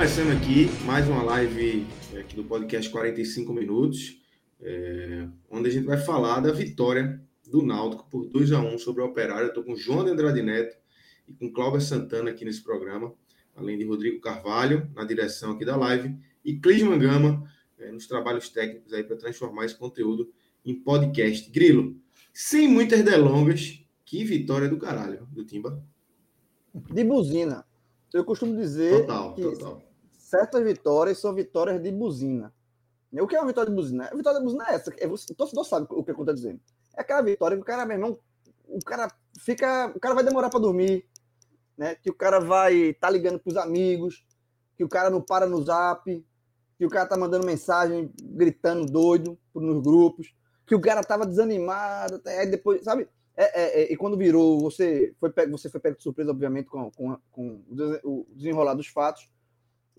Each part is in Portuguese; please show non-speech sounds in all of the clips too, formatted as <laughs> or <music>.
Começando aqui mais uma live aqui do podcast 45 minutos, é, onde a gente vai falar da vitória do Náutico por 2 a 1 sobre o Operário. Eu estou com João de Andrade Neto e com Cláudia Santana aqui nesse programa, além de Rodrigo Carvalho na direção aqui da live e Clisman Gama é, nos trabalhos técnicos aí para transformar esse conteúdo em podcast. Grilo, sem muitas delongas, que vitória do caralho do Timba. De buzina. Eu costumo dizer Total, que total. Certas vitórias são vitórias de buzina. O que é uma vitória de buzina? A vitória de buzina é essa. É o torcedor sabe o que eu estou dizendo. É aquela vitória que o cara, meu irmão, o cara fica. O cara vai demorar para dormir, né? Que o cara vai estar tá ligando para os amigos, que o cara não para no zap, que o cara tá mandando mensagem, gritando doido nos grupos, que o cara tava desanimado, aí depois, sabe? É, é, é, e quando virou, você foi pego, você foi pego de surpresa, obviamente, com, com, com o desenrolar dos fatos.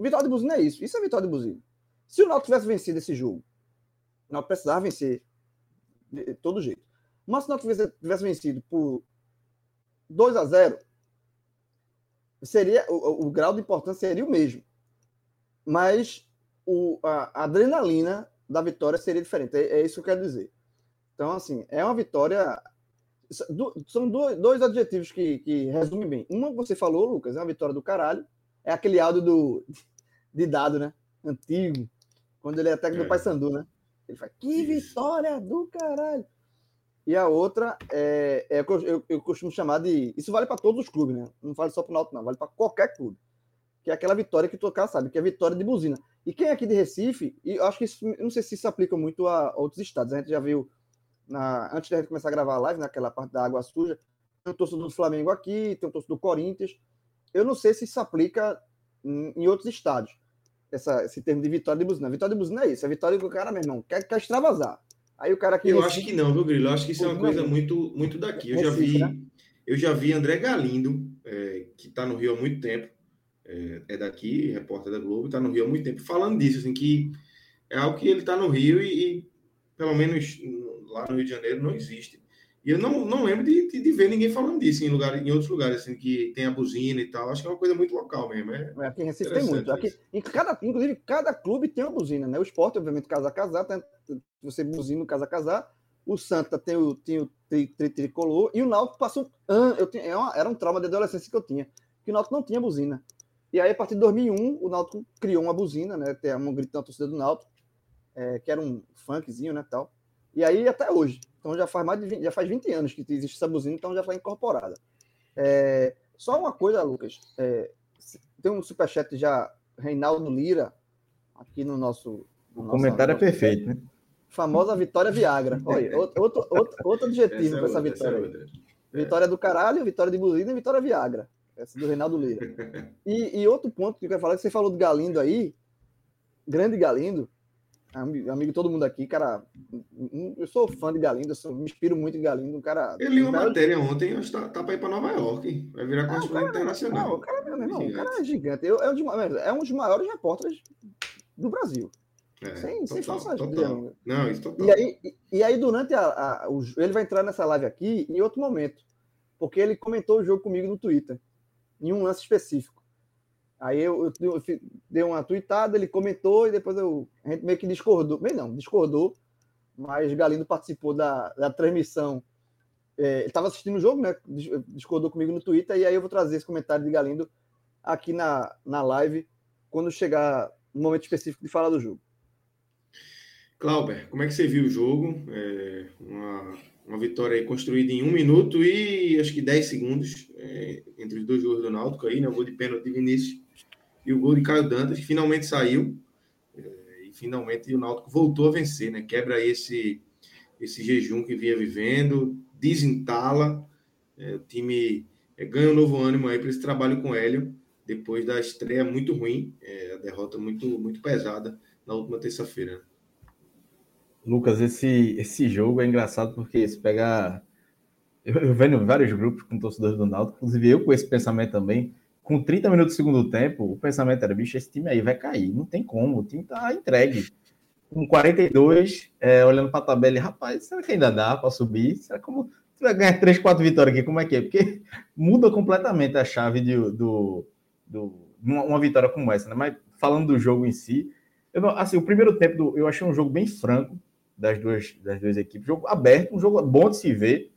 Vitória de Buzina é isso. Isso é vitória de Buzina. Se o Náutico tivesse vencido esse jogo, o Náutico precisava vencer de todo jeito. Mas se o Náutico tivesse, tivesse vencido por 2 a 0 seria o, o, grau de importância seria o mesmo. Mas o, a, a adrenalina da vitória seria diferente. É, é, isso que eu quero dizer. Então, assim, é uma vitória são dois adjetivos que, que resumem bem. Uma você falou, Lucas, é uma vitória do caralho. É aquele áudio do, de dado, né? Antigo. Quando ele é técnico é. do Paysandu, né? Ele fala, que vitória do caralho! E a outra é, é eu, eu, costumo chamar de. Isso vale para todos os clubes, né? Não vale só para o Náutico, não. Vale para qualquer clube. Que é aquela vitória que o cara sabe, que é a vitória de buzina. E quem é aqui de Recife, e eu acho que isso, não sei se isso aplica muito a outros estados. A gente já viu na, antes de a gente começar a gravar a live, naquela parte da água suja, tem um torcedor do Flamengo aqui, tem um torcedor do Corinthians. Eu não sei se isso aplica em, outros estádios, essa, esse termo de vitória de buzina. Vitória de buzina é isso, é vitória que o cara, meu irmão, quer, quer extravasar. Aí o cara aqui. Eu acho que não, viu, Grilo? Eu acho que isso é uma coisa muito, muito daqui. Eu já vi, né? eu já vi André Galindo, é, que está no Rio há muito tempo, é, é daqui, repórter da Globo, está no Rio há muito tempo, falando disso, assim, que é algo que ele está no Rio e, e, pelo menos lá no Rio de Janeiro não existe. E eu não, não lembro de, de, de, ver ninguém falando disso em, lugar, em outros lugares, assim, que tem a buzina e tal. Acho que é uma coisa muito local mesmo. É, é aqui em Recife tem muito. Aqui, em cada, inclusive, cada clube tem uma buzina, né? O esporte, obviamente, casa a casar, tem, você buzina casa a casar. O Santa tem o, tem o tri, tri, tricolor. E o Náutico passou. Eu tinha, é era um trauma de adolescência que eu tinha. Que o Náutico não tinha buzina. E aí, a partir de 2001, o Náutico criou uma buzina, né? Tem um grito na torcida do Náutico, é, que era um funkzinho, né? Tal. E aí até hoje. Então já faz mais de 20, já faz 20 anos que existe essa buzina, então já foi incorporada. É, só uma coisa, Lucas. É, tem um superchat já, Reinaldo Lira, aqui no nosso. No o comentário nosso, é perfeito, né? Famosa Vitória Viagra. Olha, <laughs> outro, outro, outro, outro adjetivo para essa é vitória. É vitória do caralho, vitória de buzina e vitória Viagra. Essa do Reinaldo Lira. <laughs> E, e outro ponto que eu quero falar, que você falou do Galindo aí, grande Galindo, Amigo, todo mundo aqui, cara. Eu sou fã de Galindo, eu me inspiro muito em Galindo. Um cara. Eu li uma matéria ontem, que tá, tá para ir para Nova York. Vai virar correspondente internacional. Não, o cara, meu irmão, o cara é gigante. Eu, é, um dos, é um dos maiores repórteres do Brasil. É, sem, total, sem falsa total. Não, isso total. E aí, e, e aí durante a, a, o, ele vai entrar nessa live aqui em outro momento, porque ele comentou o jogo comigo no Twitter, em um lance específico. Aí eu, eu, eu, dei uma tweetada, ele comentou e depois eu, a gente meio que discordou. Bem, não, discordou, mas Galindo participou da, da transmissão. É, ele estava assistindo o jogo, né? Discordou comigo no Twitter, e aí eu vou trazer esse comentário de Galindo aqui na, na live, quando chegar no momento específico de falar do jogo. Clauber, como é que você viu o jogo? É uma Uma vitória construída em um minuto e acho que 10 segundos é, entre os dois gols do Náutico aí, né? O gol de pênalti de Vinícius e o gol de Caio Dantas, finalmente saiu. É, e finalmente o Náutico voltou a vencer, né? Quebra esse, esse jejum que vinha vivendo, desentala. É, o time é, ganha um novo ânimo aí para esse trabalho com Hélio, depois da estreia muito ruim, é, a derrota muito, muito pesada na última terça-feira. Lucas, esse, esse jogo é engraçado porque se pegar. Eu, eu vendo vários grupos com torcedores do Náutico, inclusive eu com esse pensamento também. Com 30 minutos do segundo tempo, o pensamento era: bicho, esse time aí vai cair, não tem como, o time tá entregue. Com 42, é, olhando para a tabela, rapaz, será que ainda dá para subir? Será como você vai ganhar 3, 4 vitórias aqui? Como é que é? Porque muda completamente a chave de, do, do, uma, uma vitória como essa, né? Mas falando do jogo em si, eu, assim, o primeiro tempo do, eu achei um jogo bem franco das duas, das duas equipes. Jogo aberto, um jogo bom de se ver.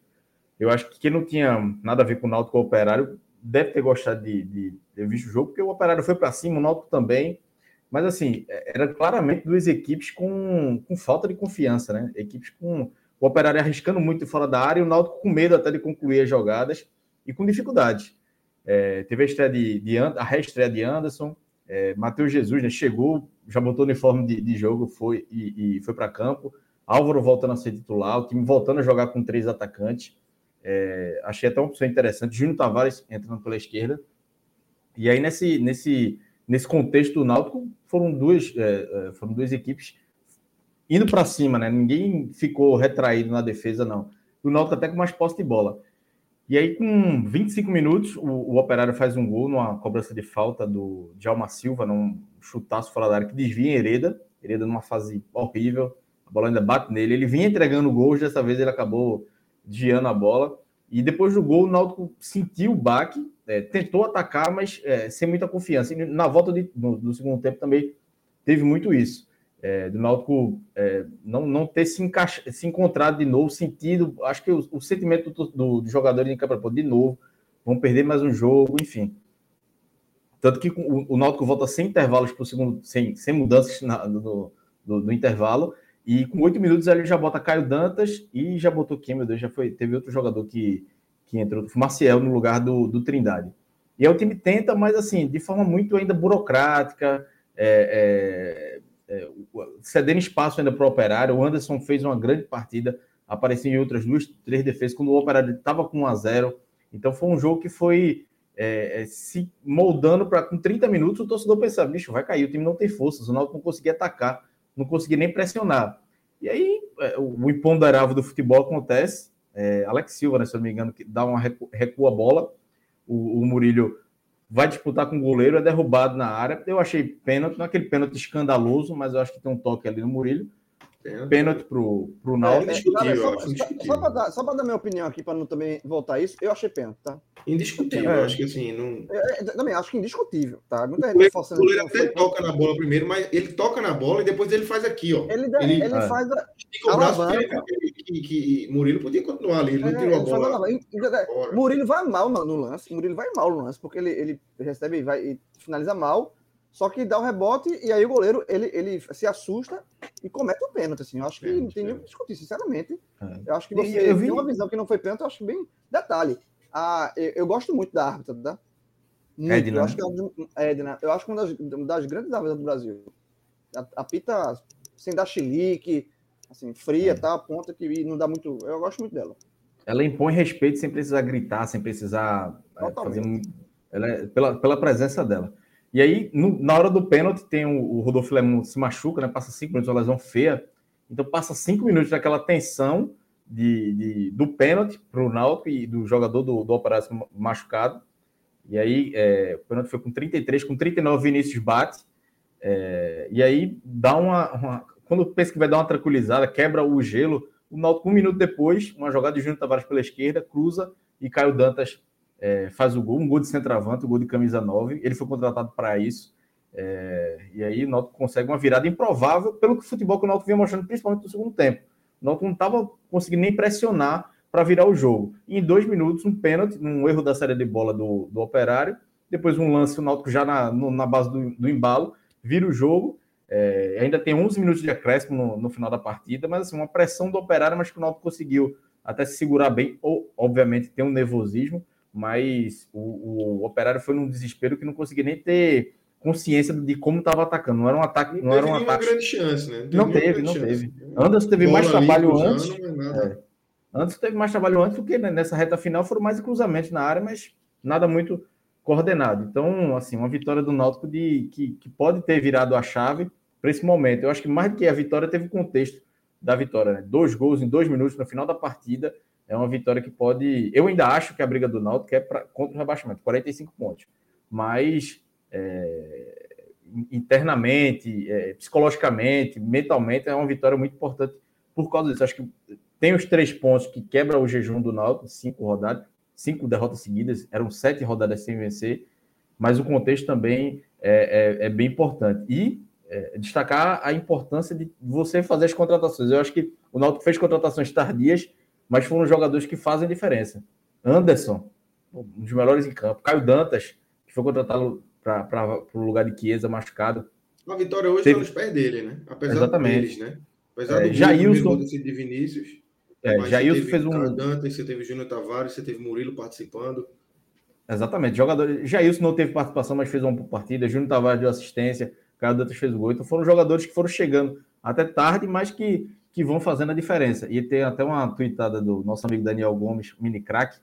Eu acho que quem não tinha nada a ver com o Náutico Operário deve ter gostado de, de ter visto o jogo, porque o Operário foi para cima, o Náutico também. Mas, assim, era claramente duas equipes com, com falta de confiança, né? Equipes com o Operário arriscando muito fora da área e o Náutico com medo até de concluir as jogadas e com dificuldade. É, teve a, estreia de, de, a reestreia de Anderson, é, Matheus Jesus né, chegou, já botou uniforme de, de jogo foi, e, e foi para campo. Álvaro voltando a ser titular, o time voltando a jogar com três atacantes. É, achei até uma opção interessante. Júnior Tavares entrando pela esquerda. E aí, nesse, nesse, nesse contexto do Náutico, foram duas, é, é foram duas equipes indo para cima, né? Ninguém ficou retraído na defesa, não. O Náutico até com mais posse de bola. E aí, com 25 minutos, o, o Operário faz um gol numa cobrança de falta do Djalma Silva, num chutaço fora da área que desvia em Hereda. Hereda numa fase horrível a bola ainda bate nele. Ele vinha entregando gols, dessa vez ele acabou desviando a bola. E depois do gol, o Náutico sentiu o baque, é, tentou atacar, mas é, sem muita confiança. E na volta de, no, do segundo tempo também teve muito isso. É, do Náutico é, não, não ter se, encaixa, se encontrado de novo, sentido. Acho que o, o sentimento do, do, do jogador em campo de novo, vão perder mais um jogo, enfim. Tanto que o, o Náutico volta sem intervalos para o segundo, sem, sem mudanças na, do, do, do intervalo. E com oito minutos ele já bota Caio Dantas e já botou quem, meu Deus, já foi. Teve outro jogador que, que entrou, Maciel, no lugar do, do Trindade. E aí o time tenta, mas assim, de forma muito ainda burocrática, é, é, é, cedendo espaço ainda para o operário. O Anderson fez uma grande partida, apareceu em outras duas, três defesas, quando o operário estava com 1 a 0 Então foi um jogo que foi é, é, se moldando para com 30 minutos o torcedor pensava, bicho, vai cair, o time não tem forças, o Náutico não conseguia atacar não conseguia nem pressionar. E aí é, o imponderável do futebol acontece. É, Alex Silva, né, se eu não me engano, que dá uma recu recua a bola. O, o, Murilo vai disputar com o goleiro, é derrubado na área. Eu achei pênalti, não é aquele pênalti escandaloso, mas eu acho que tem um toque ali no Murilo. Pênalti pro, pro Náutico. É, só, só, para dar, só para dar minha opinião aqui, para não também voltar isso, eu achei pênalti, tá? Indiscutível, é. acho que assim, não. É, é também acho que indiscutível, tá? Muita gente o forçando. O goleiro até toca na bola primeiro, mas ele toca na bola e depois ele faz aqui, ó. Ele, ele, ele é. faz a. Estica o braço que, que, que, Murilo podia continuar ali, ele não é, tirou a bola. Murilo vai mal no, no, lance, Murilo vai mal no lance, porque ele, ele recebe vai, e finaliza mal só que dá o um rebote e aí o goleiro ele, ele se assusta e comete o pênalti. Assim. Eu acho que não tem nem o que discutir, sinceramente. É. Eu acho que você eu vi... tem uma visão que não foi pênalti, eu acho bem. Detalhe. Ah, eu, eu gosto muito da árbitra, tá? Muito. Edna. Eu acho que é, um, Edna, eu acho que uma das, das grandes árbitras do Brasil. Apita sem dar chilique, assim, fria, é. tá? A ponta que não dá muito. Eu gosto muito dela. Ela impõe respeito sem precisar gritar, sem precisar é, fazer. Ela é, pela, pela presença dela. E aí, no, na hora do pênalti, tem o, o Rodolfo Lemon se machuca, né? Passa cinco minutos, uma lesão feia. Então, passa cinco minutos daquela tensão de, de do pênalti para o Náutico e do jogador do, do Operário machucado. E aí, é, o pênalti foi com 33, com 39 Vinícius bate. É, e aí, dá uma, uma, Quando pensa que vai dar uma tranquilizada, quebra o gelo. O Náutico, um minuto depois, uma jogada de Júnior Tavares pela esquerda, cruza e Caio Dantas é, faz o gol, um gol de centroavante, um gol de camisa 9. Ele foi contratado para isso. É, e aí o Náutico consegue uma virada improvável pelo futebol que o Náutico vinha mostrando, principalmente no segundo tempo. O Náutico não estava conseguindo nem pressionar para virar o jogo. E em dois minutos, um pênalti, um erro da série de bola do, do Operário. Depois um lance, o Náutico já na, no, na base do, do, embalo, vira o jogo. É, ainda tem 11 minutos de acréscimo no, no, final da partida, mas assim, uma pressão do Operário, mas que o Náutico conseguiu até se segurar bem, ou obviamente tem um nervosismo, mas o, o Operário foi num desespero que não conseguia nem ter consciência de como estava atacando. Não era um ataque. Não, não era um ataque. grande chance, né? Não, não teve, não chance. teve. Anderson teve Bola mais trabalho antes. É. Anderson teve mais trabalho antes, porque nessa reta final foram mais cruzamentos na área, mas nada muito coordenado. Então, assim, uma vitória do Náutico de, que, que pode ter virado a chave para esse momento. Eu acho que mais do que a vitória teve o contexto da vitória, né? Dois gols em dois minutos no final da partida é uma vitória que pode. Eu ainda acho que a briga do Náutico é pra, contra o rebaixamento, 45 pontos. Mas é, internamente, é, psicologicamente, mentalmente, é uma vitória muito importante por causa disso. Acho que tem os três pontos que quebra o jejum do Náutico, cinco rodadas, cinco derrotas seguidas, eram sete rodadas sem vencer, mas o contexto também é, é, é bem importante. E é, destacar a importância de você fazer as contratações. Eu acho que o Náutico fez contratações tardias, mas foram jogadores que fazem diferença. Anderson, um dos melhores em campo. Caio Dantas, que foi contratado para o lugar de Chiesa machucado. A vitória hoje está nos pés dele, né? Apesar Exatamente. deles, né? Apesar é, do Jailson, de Vinícius. É, Jailson fez um. Dantas, você teve Júnior Tavares, você teve Murilo participando. Exatamente. Jogador... Jailson não teve participação, mas fez uma partida. Júnior Tavares deu assistência. Caio Dantas fez o gol. Então foram jogadores que foram chegando até tarde, mas que, que vão fazendo a diferença. E tem até uma tweetada do nosso amigo Daniel Gomes, mini crack,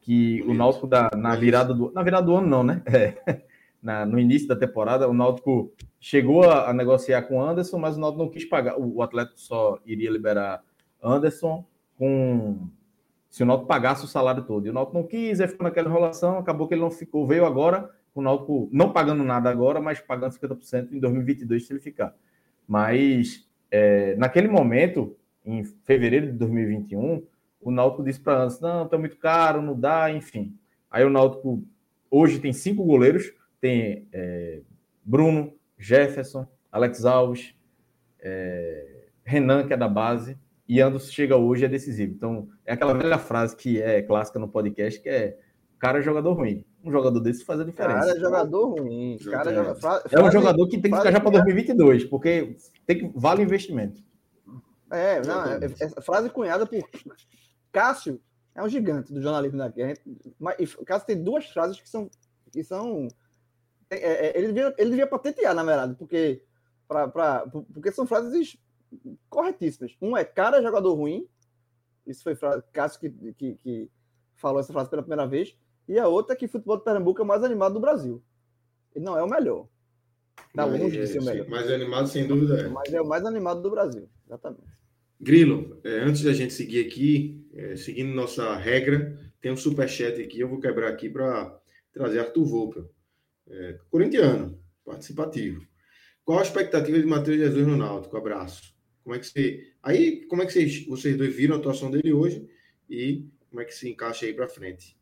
que o Náutico da, na virada do. Na virada do ano, não, né? É <laughs> na, no início da temporada, o Náutico chegou a, a, negociar com o Anderson, mas o Náutico não quis pagar. O, o Atlético só iria liberar Anderson com se o Náutico pagasse o salário todo. E o Náutico não quis, aí ficou naquela enrolação, acabou que ele não ficou. Veio agora, o Náutico não pagando nada agora, mas pagando 50% em 2022 se ele ficar. Mas é, naquele momento, em fevereiro de 2021, o Náutico disse para Anderson, não, tá muito caro, não dá, enfim. Aí o Náutico hoje tem cinco goleiros, tem é, Bruno, Jefferson, Alex Alves, é, Renan, que é da base, e Anderson chega hoje é decisivo. Então, é aquela velha frase que é clássica no podcast, que é cara é jogador ruim. Um jogador desse faz a diferença. Cara é jogador ruim. Cara é, joga... frase, é um jogador que tem que ficar já para 2022, porque tem que vale investimento. É, não, é, é, frase cunhada por Cássio, é um gigante do jornalismo daqui. A gente, mas, Cássio tem duas frases que são, que são é, é, ele, devia, ele devia patentear, na verdade, porque, pra, pra, porque são frases corretíssimas. Um é cara é jogador ruim, isso foi frase, Cássio que, que, que, falou essa frase pela primeira vez, e a outra é que futebol de Pernambuco é o mais animado do Brasil. Ele não é o melhor. Está longe de ser o melhor. Mais animado, sem dúvida. É. Mas é o mais animado do Brasil, exatamente. Grilo, é, antes da gente seguir aqui, é, seguindo nossa regra, tem um superchat aqui, eu vou quebrar aqui para trazer Arthur Volca é, corintiano, participativo. Qual a expectativa de Matheus Jesus no Náutico? Abraço. Como é que você. Aí, como é que vocês, vocês dois viram a atuação dele hoje e como é que se encaixa aí para frente?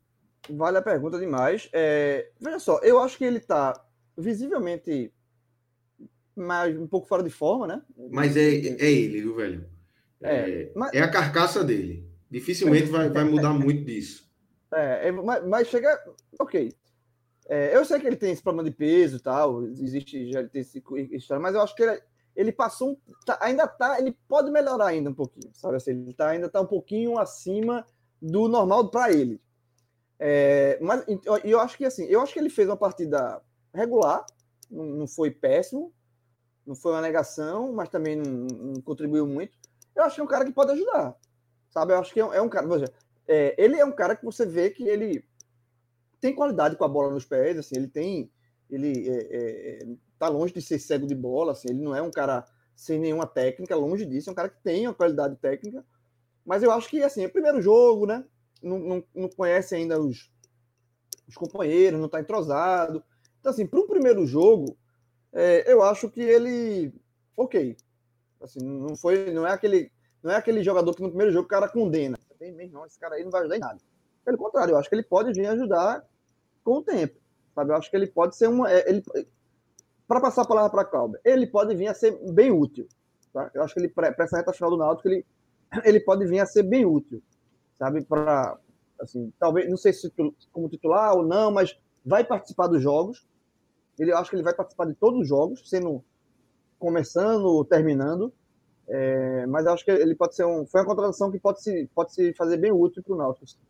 Vale a pergunta demais. É, veja só, eu acho que ele está visivelmente mais, um pouco fora de forma, né? Mas é, é ele, viu, velho? É, é, mas... é a carcaça dele. Dificilmente vai, vai mudar muito disso. <laughs> É, é mas, mas chega. Ok. É, eu sei que ele tem esse problema de peso e tal, existe já tem esse história, mas eu acho que ele, ele passou, tá, ainda tá, ele pode melhorar ainda um pouquinho, sabe assim, ele tá, ainda tá um pouquinho acima do normal para ele. É, mas eu, eu acho que assim, eu acho que ele fez uma partida regular, não, não foi péssimo, não foi uma negação, mas também não, não, contribuiu muito. Eu acho que é um cara que pode ajudar, sabe? Eu acho que é um, é um cara, é, ele é um cara que você vê que ele tem qualidade com a bola nos pés, assim, ele tem. Ele é, é, tá longe de ser cego de bola, assim, ele não é um cara sem nenhuma técnica, longe disso, é um cara que tem uma qualidade técnica. Mas eu acho que, assim, é o primeiro jogo, né? Não, não, não conhece ainda os, os companheiros, não está entrosado. Então, assim, para o primeiro jogo, é, eu acho que ele. Ok. Assim, não foi. Não é aquele. Não é aquele jogador que no primeiro jogo o cara condena. Não, esse cara aí não vai ajudar em nada. Pelo contrário, eu acho que ele pode vir ajudar com o tempo. Sabe? Eu acho que ele pode ser uma. É, ele, para passar a palavra para a Cláudia, ele pode vir a ser bem útil. Tá? Eu acho que ele, para essa reta final do Náutico, ele, ele pode vir a ser bem útil. Sabe? Para. Assim, talvez, não sei se como titular ou não, mas vai participar dos jogos. Ele, eu acho que ele vai participar de todos os jogos, sendo começando ou terminando. É, mas acho que ele pode ser um. Foi uma contratação que pode se, pode se fazer bem útil para o Náutico.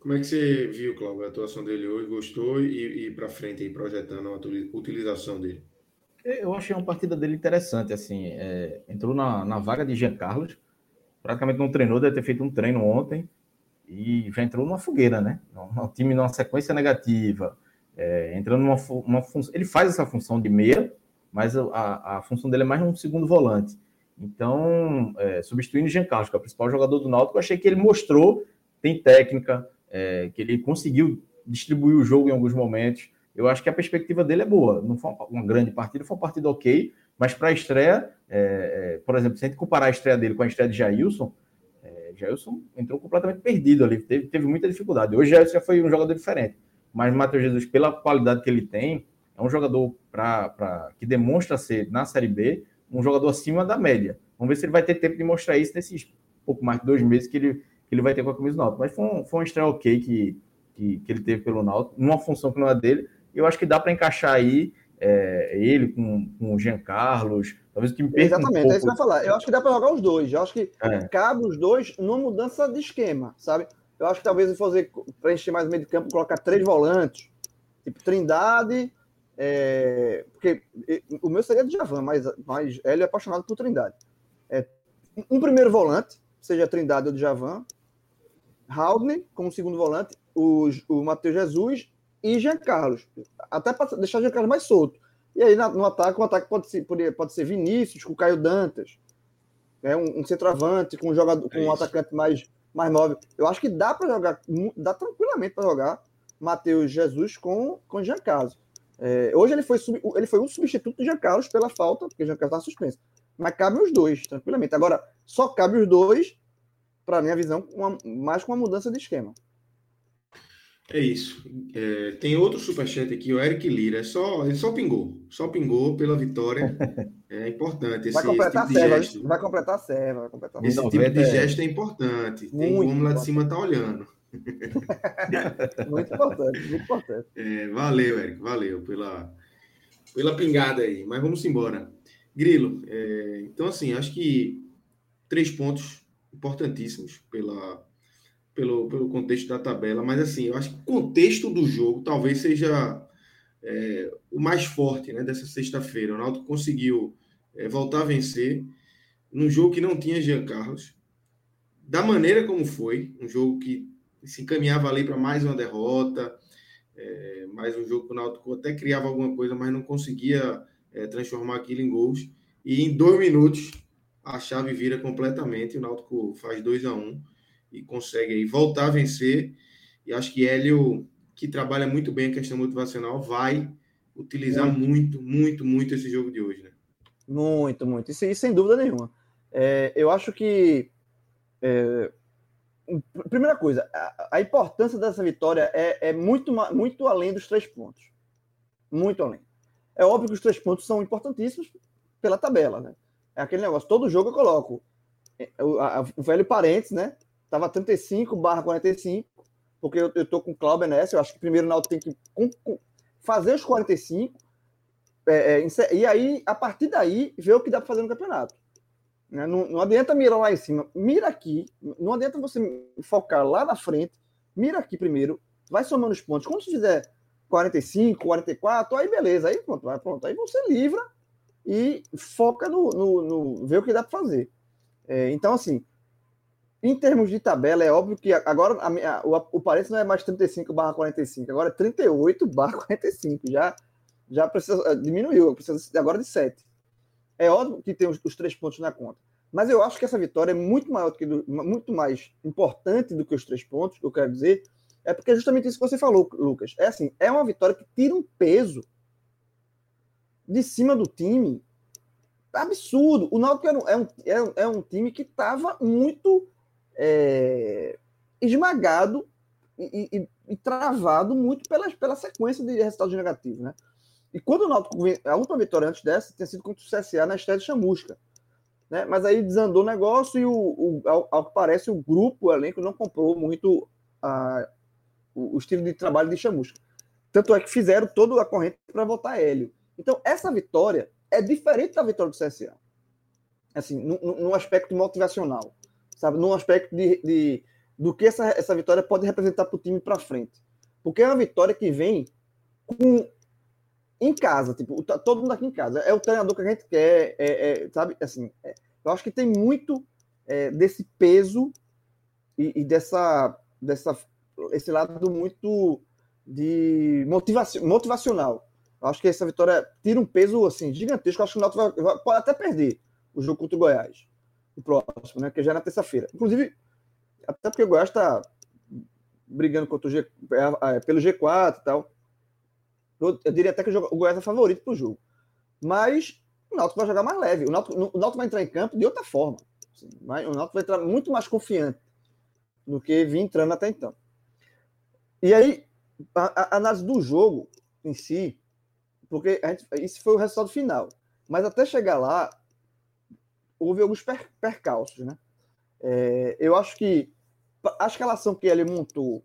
Como é que você viu, Cláudio, a atuação dele hoje? Gostou e, e para frente aí, projetando a utilização dele? Eu achei uma partida dele interessante, assim, é, entrou na, na vaga de Jean Carlos, praticamente não treinou, deve ter feito um treino ontem, e já entrou numa fogueira, né? Um time numa sequência negativa, é, entrando numa uma função. Ele faz essa função de meia, mas a, a função dele é mais um segundo volante. Então, é, substituindo o Jean Carlos, que é o principal jogador do Náutico, eu achei que ele mostrou, tem técnica, é, que ele conseguiu distribuir o jogo em alguns momentos. Eu acho que a perspectiva dele é boa. Não foi uma grande partida, foi uma partida ok, mas para a estreia, é, é, por exemplo, se a gente comparar a estreia dele com a estreia de Jailson, é, Jailson entrou completamente perdido ali, teve, teve muita dificuldade. Hoje Jailson já foi um jogador diferente, mas Matheus Jesus, pela qualidade que ele tem, é um jogador pra, pra, que demonstra ser, na Série B, um jogador acima da média. Vamos ver se ele vai ter tempo de mostrar isso nesses pouco mais de dois meses que ele, que ele vai ter com a camisa do Náutico. Mas foi um, foi um estreia ok que, que, que ele teve pelo Náutico, numa função que não é dele. Eu acho que dá para encaixar aí é, ele com, com o Jean Carlos, talvez o que me perca Exatamente, um pouco... é isso que eu ia falar. Eu acho que dá para jogar os dois. Eu acho que é. cabe os dois numa mudança de esquema, sabe? Eu acho que talvez fazer preencher mais o meio de campo, colocar três volantes, tipo Trindade, é, porque o meu seria de Javan, mas, mas ele é apaixonado por Trindade. É, um primeiro volante, seja Trindade ou de Javan, Haldner como segundo volante, o, o Matheus Jesus e Jean Carlos. Até para deixar Jean Carlos mais solto. E aí no ataque, o ataque pode ser, pode, pode ser Vinícius com Caio Dantas, né, um, um centroavante com um, jogador, com um atacante mais, mais móvel. Eu acho que dá para jogar, dá tranquilamente para jogar Matheus Jesus com, com Jean Carlos. É, hoje ele foi, ele foi um substituto de Jean Carlos pela falta, porque Jean Carlos está suspenso. Mas cabe os dois, tranquilamente. Agora, só cabe os dois, para minha visão, uma, mais com uma mudança de esquema. É isso. É, tem outro superchat aqui, o Eric Lira. É só, ele só pingou. Só pingou pela vitória. <laughs> É importante. Esse, vai completar esse tipo a serva. Vai completar a serva. Vai completar esse tipo de gesto é importante. Tem muito como lá de cima tá olhando. <laughs> muito importante, muito importante. É, valeu, Eric. Valeu pela, pela pingada aí. Mas vamos embora. Grilo, é, então assim, acho que três pontos importantíssimos pela pelo, pelo contexto da tabela, mas assim, eu acho que o contexto do jogo talvez seja é, o mais forte né, dessa sexta-feira. O Náutico conseguiu é, voltar a vencer num jogo que não tinha Jean Carlos, da maneira como foi, um jogo que se encaminhava ali para mais uma derrota, é, mais um jogo que o Náutico até criava alguma coisa, mas não conseguia é, transformar aquilo em gols. E em dois minutos a chave vira completamente, o Náutico faz 2 a 1 um, e consegue aí voltar a vencer. E acho que Hélio, que trabalha muito bem a questão motivacional, vai utilizar muito, muito, muito, muito esse jogo de hoje, né? Muito, muito. Isso sem dúvida nenhuma. É, eu acho que. É, primeira coisa, a, a, importância dessa vitória é, é muito, muito além dos três pontos. Muito além. É óbvio que os três pontos são importantíssimos pela tabela, né? É aquele negócio, todo jogo eu coloco é, o, a, o velho parênteses, né? Tava 35 barra 45, porque eu, eu tô com o Cláudio nessa. Eu acho que primeiro o Náutico tem que com, com, fazer os 45, é, é, e aí, a partir daí, ver o que dá para fazer no campeonato. Né? Não, não adianta mirar lá em cima, mira aqui. Não adianta você focar lá na frente, mira aqui primeiro, vai somando os pontos. Quando você fizer 45, 44, aí beleza, aí pronto, vai, pronto. Aí você livra e foca no, no, no ver o que dá para fazer. É, então, assim, em termos de tabela, é óbvio que agora a o, o Paredes não é mais 35 barra 45, agora é 38 barra 45. Já, já precisa, eh, diminuiu, precisa agora de 7. É óbvio que tem os, os, três pontos na conta. Mas eu acho que essa vitória é muito maior do que muito mais importante do que os três pontos, eu quero dizer, é porque é justamente isso que você falou, Lucas. É assim, é uma vitória que tira um peso de cima do time absurdo. O Náutico é um, é um, é um time que estava muito é, esmagado e, e, e, travado muito pela, pela sequência de resultados negativos, né? E quando o Náutico a última vitória antes dessa tinha sido contra o CSA na estreia de Chamusca, né? Mas aí desandou o negócio e o, o ao, ao, que parece o grupo, o elenco não comprou muito a, o, o estilo de trabalho de Chamusca. Tanto é que fizeram toda a corrente para votar Hélio. Então, essa vitória é diferente da vitória do CSA. assim, no, no aspecto motivacional, sabe? No aspecto de, de do que essa, essa vitória pode representar para o time para frente. Porque é uma vitória que vem com em casa, tipo, todo mundo aqui em casa. É o treinador que a gente quer, é, é, sabe? Assim, é, eu acho que tem muito é, desse peso e, e, dessa, dessa, esse lado muito de motivacional. Eu acho que essa vitória tira um peso assim gigantesco. Eu acho que o Náutico vai, vai, pode até perder o jogo contra o Goiás, o próximo, né? Que já é na terça-feira. Inclusive, até porque o Goiás está brigando contra o G, é, é, pelo G4 e tal. Eu, eu, diria até que o Goiás é favorito para o jogo. Mas o Náutico vai jogar mais leve. O Náutico, o Náutico vai entrar em campo de outra forma. Assim, o Náutico vai entrar muito mais confiante do que vinha entrando até então. E aí, a, a análise do jogo em si, porque gente, isso foi o resultado final. Mas até chegar lá, houve alguns per, percalços, né? É, eu acho que a escalação que ele montou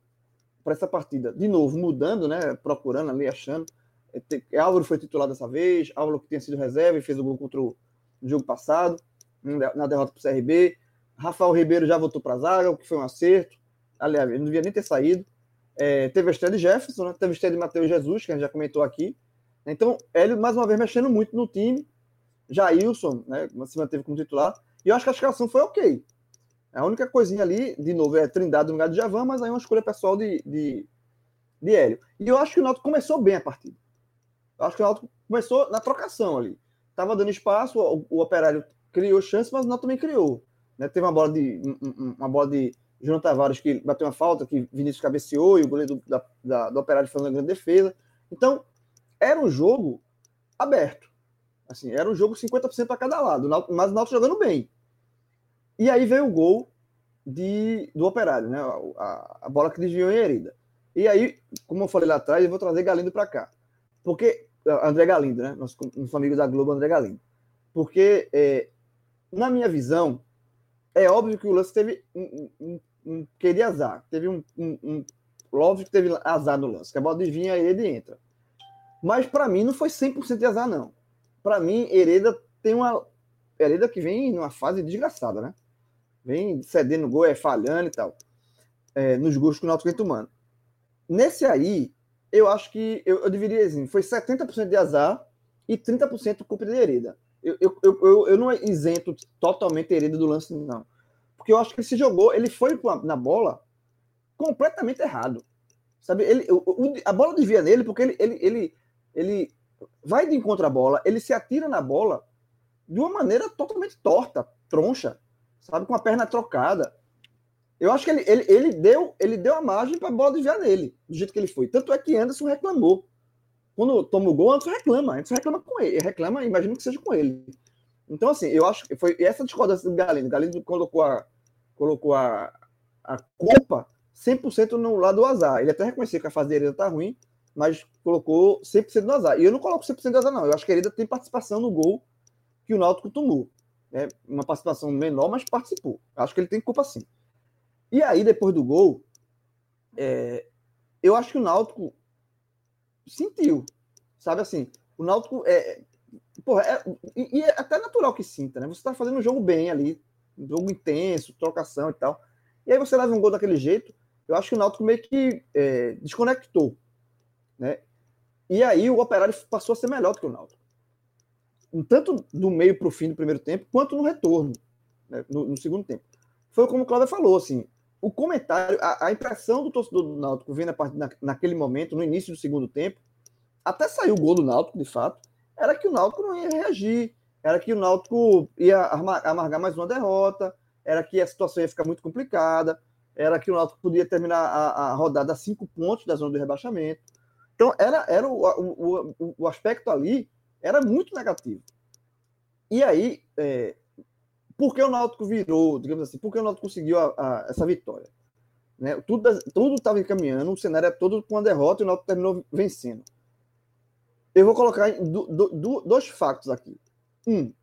para essa partida, de novo, mudando, né? Procurando ali, achando. É, Álvaro foi titular dessa vez, Álvaro que tinha sido reserva e fez o gol contra o jogo passado, na derrota para o CRB. Rafael Ribeiro já voltou para a zaga, o que foi um acerto. Aliás, ele não devia nem ter saído. É, teve a estreia de Jefferson, né? teve a estreia de Matheus Jesus, que a gente já comentou aqui. Então, ele, mais uma vez, mexendo muito no time. Jailson, né, se manteve como titular. E eu acho que a escalação foi ok. A única coisinha ali, de novo, é Trindade no lugar de Javan, mas aí é uma escolha pessoal de, de, de Hélio. E eu acho que o Náutico começou bem a partida. Eu acho que o Náutico começou na trocação ali. Tava dando espaço, o, o Operário criou chance, mas o Náutico também criou. Né? Teve uma bola de uma bola de João Tavares que bateu uma falta, que Vinícius cabeceou e o goleiro do, da, da, do Operário fez uma grande defesa. Então, era um jogo aberto. Assim, era um jogo 50% para cada lado, mas o Náutico jogando bem. E aí veio o gol de, do Operário, né? A, a bola que desviou em herida. E aí, como eu falei lá atrás, eu vou trazer Galindo para cá. Porque. André Galindo, né? Nosso, nosso amigo da Globo, André Galindo. Porque, é, na minha visão, é óbvio que o lance teve um, um, um querer azar. Teve um, um, um. Óbvio que teve azar no lance, que a bola desvia e ele entra. Mas para mim não foi 100% de azar, não. Para mim, Hereda tem uma. Hereda que vem numa fase desgraçada, né? Vem cedendo gol, é falhando e tal. É, nos gols que o Náutico tomando. Nesse aí, eu acho que eu, eu dividiria assim: foi 70% de azar e 30% culpa de Hereda. Eu, eu, eu, eu não isento totalmente Hereda do lance, não. Porque eu acho que ele se jogou, ele foi na bola completamente errado. Sabe, ele, a bola desvia nele porque ele, ele, ele, ele vai de encontro à bola, ele se atira na bola de uma maneira totalmente torta, troncha, sabe, com a perna trocada. Eu acho que ele, ele, ele deu ele deu a margem para a bola desviar nele, do jeito que ele foi. Tanto é que Anderson reclamou. Quando toma o gol, Anderson reclama. Anderson reclama com ele. Reclama, imagino que seja com ele. Então, assim, eu acho que foi essa discordância do Galindo. Galindo colocou a, colocou a, a culpa 100% no lado do azar. Ele até reconheceu que a fase dele está ruim, mas colocou 100% no azar. E eu não coloco 100% do azar, não. Eu acho que a Hereda tem participação no gol que o Náutico tomou. É uma participação menor, mas participou. Eu acho que ele tem culpa sim. E aí, depois do gol, é, eu acho que o Náutico sentiu. Sabe assim, o Náutico é. Porra, é, e, e é até natural que sinta, né? Você está fazendo um jogo bem ali, um jogo intenso, trocação e tal. E aí você leva um gol daquele jeito, eu acho que o Náutico meio que é, desconectou. Né? E aí o Operário passou a ser melhor do que o Náutico. Tanto do meio para o fim do primeiro tempo, quanto no retorno, né? no, no, segundo tempo. Foi como o Cláudio falou, assim, o comentário, a, a, impressão do torcedor do Náutico vendo a partir na, naquele momento, no início do segundo tempo, até saiu o gol do Náutico, de fato, era que o Náutico não ia reagir, era que o Náutico ia amargar mais uma derrota, era que a situação ia ficar muito complicada, era que o Náutico podia terminar a, a rodada a cinco pontos da zona do rebaixamento. Então, era, era o, o, o, o aspecto ali era muito negativo. E aí, é, por que o Náutico virou, digamos assim, por que o Náutico conseguiu a, a, essa vitória? Né? Tudo estava encaminhando, o cenário é todo com a derrota e o Náutico terminou vencendo. Eu vou colocar do, do, do, dois fatos aqui. Um,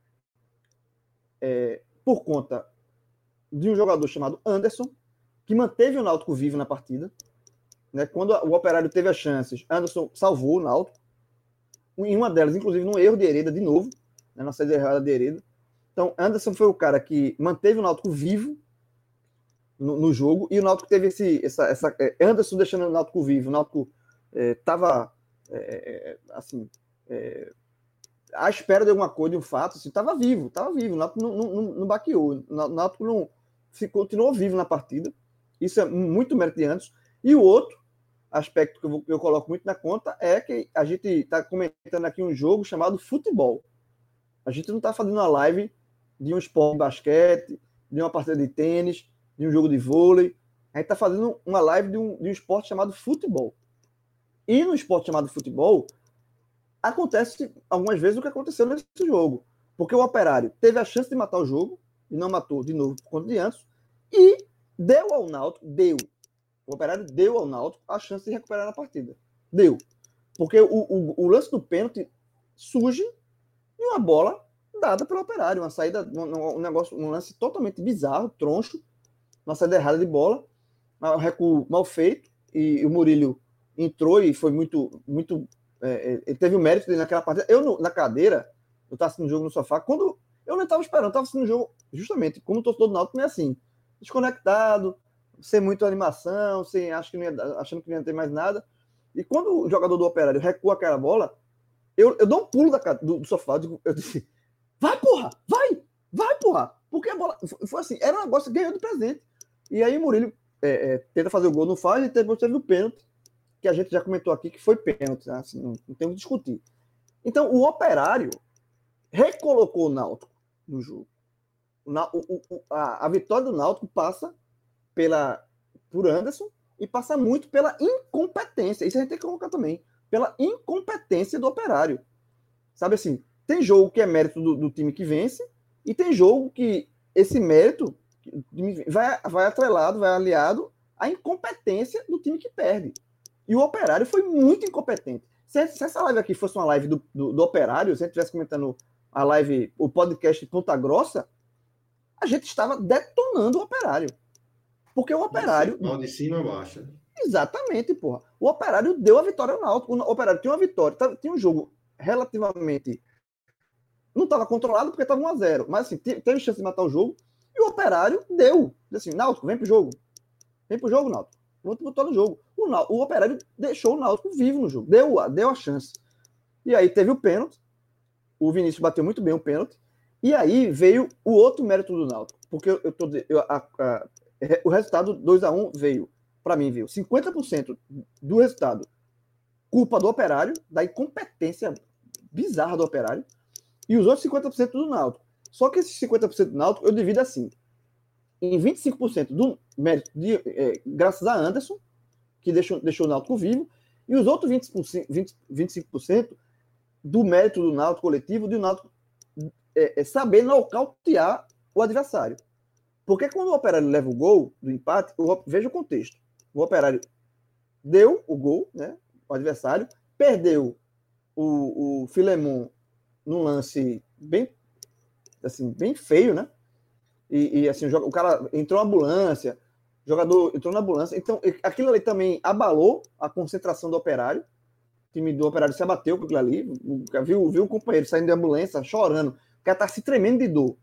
é, por conta de um jogador chamado Anderson, que manteve o Náutico vivo na partida. Né? Quando o Operário teve as chances, Anderson salvou o Náutico. Em uma delas, inclusive, num erro de Hereda, de novo, né? na saída errada de Hereda. Então, Anderson foi o cara que manteve o Náutico vivo no, no jogo, e o Náutico teve esse, essa, essa é, Anderson deixando o Náutico vivo, o Náutico estava é, é, assim, à espera de alguma coisa, de um fato, assim, estava vivo, estava vivo, o Náutico não, não, não baqueou, o Náutico não, continuou vivo na partida, isso é muito mérito de Anderson, e o outro aspecto que eu, eu coloco muito na conta é que a gente está comentando aqui um jogo chamado futebol. A gente não está fazendo uma live de um esporte de basquete, de uma partida de tênis, de um jogo de vôlei. A gente está fazendo uma live de um, de um esporte chamado futebol. E no esporte chamado futebol, acontece algumas vezes o que aconteceu nesse jogo. Porque o operário teve a chance de matar o jogo, e não matou de novo por conta de antes, e deu ao Náutico, deu. O operário deu ao Náutico a chance de recuperar a partida. Deu. Porque o, o, o lance do pênalti surge de uma bola dada pelo operário, uma saída, um, um, negócio, um lance totalmente bizarro, troncho, uma saída errada de bola, um recuo mal feito, e o Murilo entrou e foi muito, muito. É, é, ele teve o mérito dele naquela partida. Eu, na cadeira, eu estava assistindo o jogo no sofá, quando eu não estava esperando, estava assistindo o jogo, justamente, como torcedor do Náutico, não é assim, desconectado, sem muita animação, sem acho que ia, achando que não ia ter mais nada. E quando o jogador do Operário recua aquela bola, eu, eu dou um pulo da, do, do sofá, eu disse, vai porra, vai, vai porra, porque a bola, foi assim, era um negócio ganhou de presente. E aí o Murilo é, é, tenta fazer o gol, não faz, e depois teve o pênalti, que a gente já comentou aqui que foi pênalti, né? assim, não, não tem o que discutir. Então, o Operário recolocou o Náutico no jogo. O, o, a, a, vitória do Náutico passa pela, por Anderson e passa muito pela incompetência. Isso a gente tem que colocar também. Pela incompetência do Operário. Sabe assim, tem jogo que é mérito do, do time que vence e tem jogo que esse mérito vai, vai atrelado, vai aliado à incompetência do time que perde. E o Operário foi muito incompetente. Se, se essa live aqui fosse uma live do, do, do Operário, se a gente estivesse comentando a live, o podcast Ponta Grossa, a gente estava detonando o Operário. Porque o Operário. Mal de cima a baixo. Exatamente, porra. O Operário deu a vitória ao Náutico. O Operário tinha uma vitória, tinha um jogo relativamente. Não estava controlado porque estava 1x0. Mas assim, teve chance de matar o jogo. E o Operário deu. Disse assim, Náutico, vem pro jogo. Vem pro jogo, Náutico. Vamos botar no jogo. O, o Operário deixou o Náutico vivo no jogo. Deu, deu a chance. E aí teve o pênalti. O Vinícius bateu muito bem o pênalti. E aí veio o outro mérito do Náutico. Porque eu, eu tô eu, a, a, o resultado 2 a 1 veio, para mim, veio 50% do resultado culpa do operário, da incompetência bizarra do operário, e os outros 50% do Náutico. Só que esses 50% do Náutico eu divido assim: em 25% do mérito, de, é, graças a Anderson, que deixou, deixou o Náutico vivo, e os outros 20%, 20, 25% do mérito do Náutico coletivo, de o Náutico é, é saber nocautear o adversário. Porque quando o Operário leva o gol do empate, o, veja o contexto. O Operário deu o gol, né? O adversário, perdeu o, o Filemon num lance bem assim, bem feio, né? E, e assim, o, o, cara entrou na ambulância, o jogador entrou na ambulância. Então, aquilo ali também abalou a concentração do operário. O time do operário se abateu com aquilo ali. Viu, viu o companheiro saindo da ambulância, chorando. O cara tá se tremendo de dor.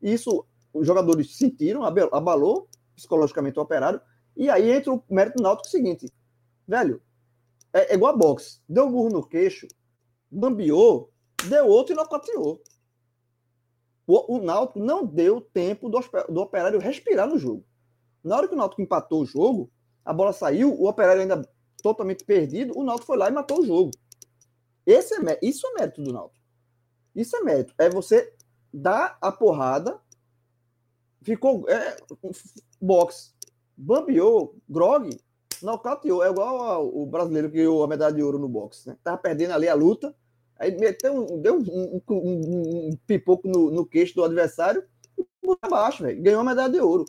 E isso os jogadores sentiram, abalou psicologicamente o operário. E aí entra o mérito náutico seguinte. Velho, é, é igual a boxe. Deu um burro no queixo, bambiou, deu outro e nocauteou. O, o Náutico não deu tempo do, do Operário respirar no jogo. Na hora que o Náutico empatou o jogo, a bola saiu, o Operário ainda totalmente perdido, o Náutico foi lá e matou o jogo. Esse é, isso é mérito do Náutico. Isso é mérito. É você dar a porrada, ficou é, boxe, bambiou, grog, nocauteou. É igual ao, o brasileiro que ganhou a medalha de ouro no boxe. Né? Tava perdendo ali a luta, Aí meteu, deu um, um, um, um pipoco no, no, queixo do adversário e abaixo, velho. Ganhou a medalha de ouro.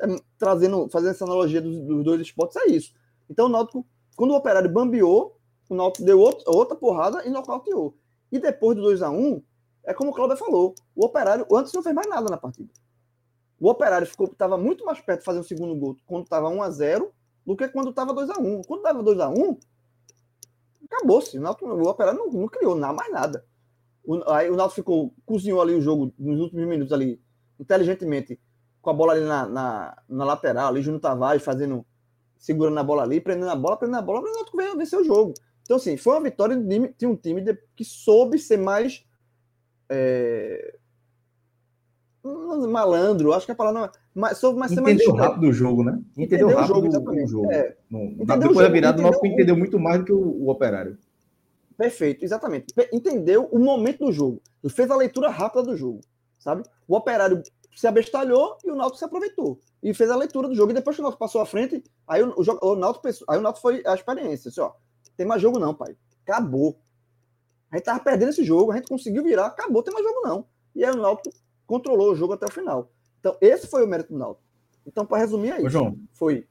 É, trazendo, fazendo essa analogia dos, dos, dois esportes, é isso. Então o Náutico, quando o Operário bambeou, o Náutico deu outro, outra porrada e nocauteou. E depois do 2 a 1 é como o Cláudio falou, o Operário antes não fez mais nada na partida. O Operário ficou estava muito mais perto de fazer o segundo gol quando estava 1 a 0 do que quando estava 2 a 1 Quando estava 2 a 1 acabou-se. O Operário não, não criou nada, mais nada. O, aí o Náutico ficou, cozinhou ali o jogo nos últimos minutos ali, inteligentemente, com a bola ali na, na, na lateral, ali, Júnior Tavares fazendo, segurando a bola ali, prendendo a bola, prendendo a bola, o Náutico veio vencer o jogo. Então, assim, foi uma vitória de, de um time de, que soube ser mais. É, malandro, acho que a palavra não é. Soube mais ser mais. Entendeu rápido o jogo, né? Entendeu, entendeu rápido o jogo. O jogo. É. No, depois da virada, o Náutico entendeu muito mais do que o, o operário. Perfeito, exatamente. Entendeu o momento do jogo. Ele fez a leitura rápida do jogo, sabe? O operário se abestalhou e o Náutico se aproveitou. E fez a leitura do jogo. E depois que o Náutico passou à frente, aí o, o, o Náutico pensou, aí o Náutico foi a experiência. Assim, ó, tem mais jogo não, pai. Acabou. A gente tava perdendo esse jogo, a gente conseguiu virar, acabou, tem mais jogo não. E aí o Náutico controlou o jogo até o final. Então, esse foi o mérito do Náutico. Então, para resumir aí, Ô, João. foi.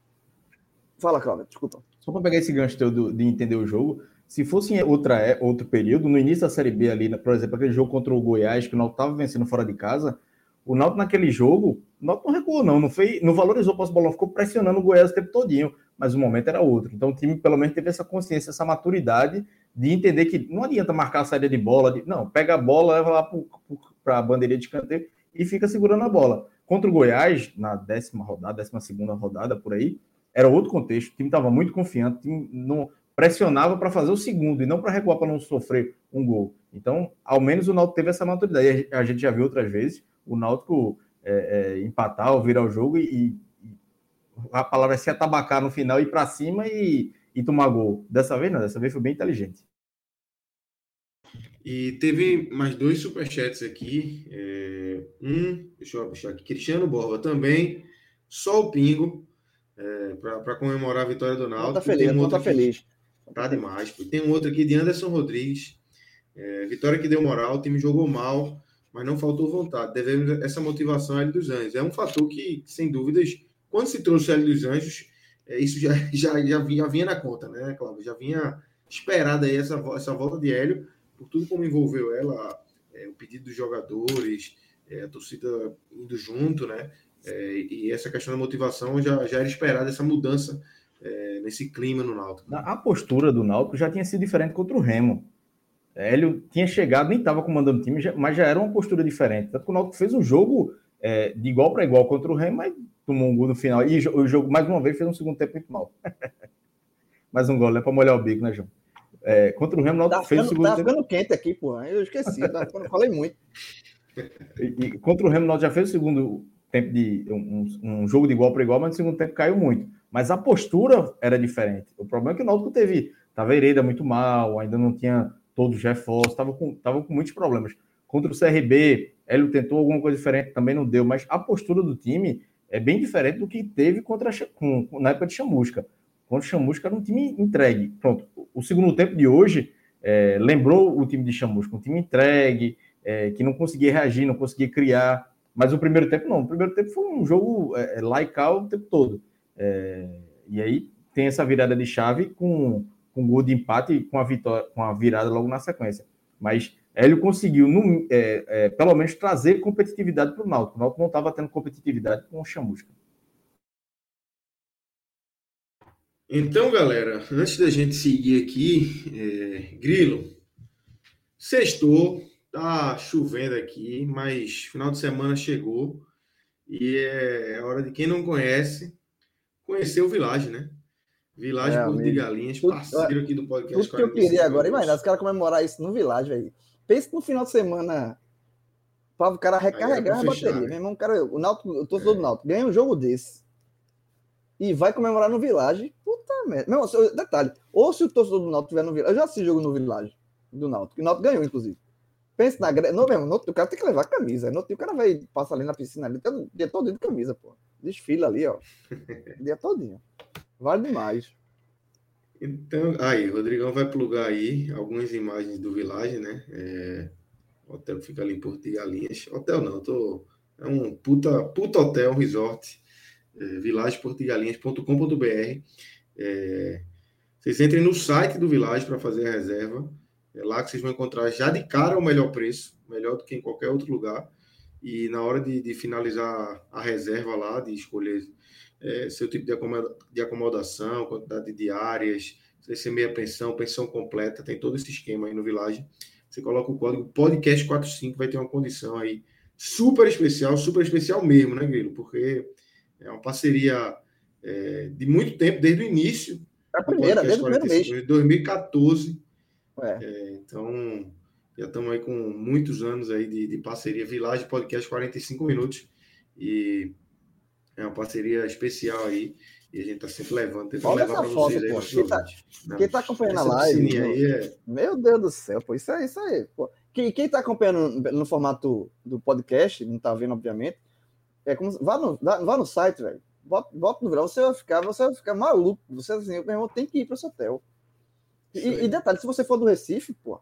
Fala, Cláudio, desculpa. Só para pegar esse gancho teu de entender o jogo, se fosse em outra, é, outro período, no início da Série B ali, por exemplo, aquele jogo contra o Goiás, que o Náutico estava vencendo fora de casa, o Náutico naquele jogo, o Náutico não recuou não, não, fez, não valorizou o posse-bola, ficou pressionando o Goiás o tempo todinho, mas o momento era outro. Então o time pelo menos teve essa consciência, essa maturidade de entender que não adianta marcar a saída de bola, de, não, pega a bola, leva lá para a bandeirinha de canteiro e fica segurando a bola. Contra o Goiás, na décima rodada, décima segunda rodada, por aí, era outro contexto, o time estava muito confiante, o time não pressionava para fazer o segundo e não para recuar para não sofrer um gol. Então, ao menos o Náutico teve essa maturidade. A gente já viu outras vezes o Náutico é, é, empatar ou virar o jogo e, e, a palavra é se atabacar no final, ir para cima e, e tomar gol. Dessa vez não, dessa vez foi bem inteligente. E teve mais dois superchats aqui. É, um, deixa eu puxar aqui, Cristiano Borba também, só o pingo, é, para comemorar a vitória do Náutico. Tá feliz, um tá feliz. Tá demais. Tem um outro aqui de Anderson Rodrigues. É, vitória que deu moral, o time jogou mal, mas não faltou vontade. Devemos essa motivação a L dos Anjos. É um fator que, sem dúvidas, quando se trouxe a L dos Anjos, é, isso já, <laughs> já, já, vinha, já vinha na conta, né, Cláudio? Já vinha esperada aí essa, essa volta de Hélio, por tudo como envolveu ela, é, o pedido dos jogadores, é, a torcida indo junto, né? É, e essa questão da motivação já, já era esperada, essa mudança é, nesse clima no Náutico. A postura do Náutico já tinha sido diferente contra o Remo. Hélio tinha chegado, nem estava comandando o time, mas já era uma postura diferente. Tanto que o Náutico fez um jogo é, de igual para igual contra o Remo, mas tomou um gol no final. E o jogo, mais uma vez, fez um segundo tempo muito mal. <laughs> mais um gol, é para molhar o bico, né, João? É, contra o Remo, o Náutico tá fez ficando, o segundo tá tempo. ficando quente aqui, pô. Eu esqueci, tá, falei muito. E, e, contra o Remo, o Náutico já fez o segundo tempo de um, um jogo de igual para igual, mas no segundo tempo caiu muito. Mas a postura era diferente. O problema é que o Náutico teve, tava Hereda muito mal, ainda não tinha todos os reforços, estava com, tava com muitos problemas. Contra o CRB, Hélio tentou alguma coisa diferente, também não deu, mas a postura do time é bem diferente do que teve contra com, na época de Chamusca. Contra o Chamusca era um time entregue. Pronto, o segundo tempo de hoje é, lembrou o time de Chamusca, um time entregue, é, que não conseguia reagir, não conseguia criar. Mas o primeiro tempo não. O primeiro tempo foi um jogo é, é laical o tempo todo. É, e aí tem essa virada de chave com com gol de empate e com a vitória, com a virada logo na sequência. Mas Hélio conseguiu, no, é, é, pelo menos, trazer competitividade para o Náutico. O Náutico não estava tendo competitividade com o Chamusca. Então, galera, antes da gente seguir aqui, é, Grilo, sextou, tá chovendo aqui, mas final de semana chegou e é hora de quem não conhece conhecer o Village, né? Vilagem é, Porto de Galinhas, parceiro aqui do podcast. Tudo que eu queria agora, imagina, os caras comemorar isso no Vilagem, velho. Pensa no final de semana para o cara recarregar a bateria. Né? Meu irmão, cara, o Náutico, eu torcedor é. do Náutico, ganha um jogo desse e vai comemorar no Village, puta merda. Não, detalhe, ou se o torcedor do Náutico estiver no Village, eu já assisti jogo no Village do Náutico, o Náutico ganhou, inclusive. Pensa na greve, não mesmo, no outro, o cara tem que levar camisa, no outro, o cara vai passar ali na piscina ali, o dia todo de camisa, pô. Desfila ali, ó. <laughs> Dia todinho. Vale demais. Então, aí, o Rodrigão vai plugar aí algumas imagens do Village, né? É, o hotel que fica ali em Porto de Galinhas. Hotel não, tô, é um puta, puta hotel, um resort. É, é, Vocês entrem no site do Village para fazer a reserva. É lá que vocês vão encontrar já de cara o melhor preço, melhor do que em qualquer outro lugar. E na hora de, de finalizar a reserva lá, de escolher é, seu tipo de, acomoda, de acomodação, quantidade de diárias, se ser meia pensão, pensão completa, tem todo esse esquema aí no Village. você coloca o código podcast45, vai ter uma condição aí super especial, super especial mesmo, né, Grilo? Porque é uma parceria é, de muito tempo, desde o início. É a primeira, desde o primeiro mês. 2014. É. É, então, já estamos aí com muitos anos aí de, de parceria. Village Podcast 45 minutos. E é uma parceria especial aí. E a gente está sempre levando, tentando Olha levar para vocês aí. Pô. Quem está quem tá acompanhando a live. É... Meu Deus do céu, pô, isso aí, isso aí. Pô. Quem, quem tá acompanhando no formato do podcast, não está vendo, obviamente, é como. Vá no, vá no site, velho. Bota, bota no verão, você vai ficar, você vai ficar maluco. Você assim, meu irmão tem que ir para esse hotel. E, e, detalhe, se você for do Recife, pô,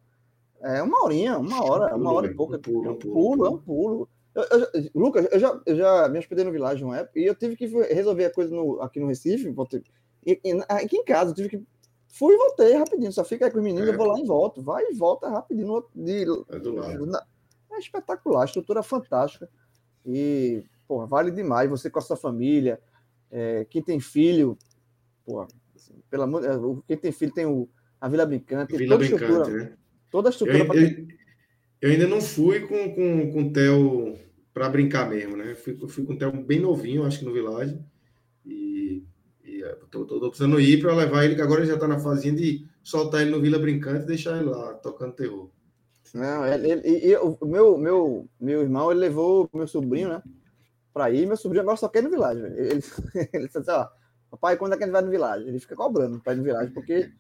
é uma horinha, uma hora, uma hora e pouco. É um pulo, é um pulo. É um pulo. Eu, eu, Lucas, eu já, eu já me hospedei no Village uma época e eu tive que resolver a coisa no, aqui no Recife. E, e, aqui em casa, eu tive que. Fui e voltei rapidinho. Só fica aí com os meninos, é. eu vou lá e volto. Vai e volta rapidinho. De, é do lado. É espetacular, estrutura fantástica. E, pô, vale demais. Você com a sua família. É, quem tem filho, pô, assim, pelo amor, quem tem filho tem o, a Vila Brincante. Vila toda Brincante, estrutura, né? Toda a estrutura. Eu, eu, eu, ainda não fui com, com, com o Theo para brincar mesmo, né? Fui, fui com o Theo bem novinho, acho que no Village. E, e é, tô, tô, tô precisando ir para levar ele, que agora ele já está na fase de soltar ele no Vila Brincante e deixar ele lá, tocando terror. Não, ele, ele, o meu, meu, meu irmão, ele levou meu sobrinho, né? Para ir, meu sobrinho agora só quer ir no Village. Ele, <laughs> ele, ele disse assim, ó, papai, quando é que a gente vai no Village? Ele fica cobrando para ir no Village, porque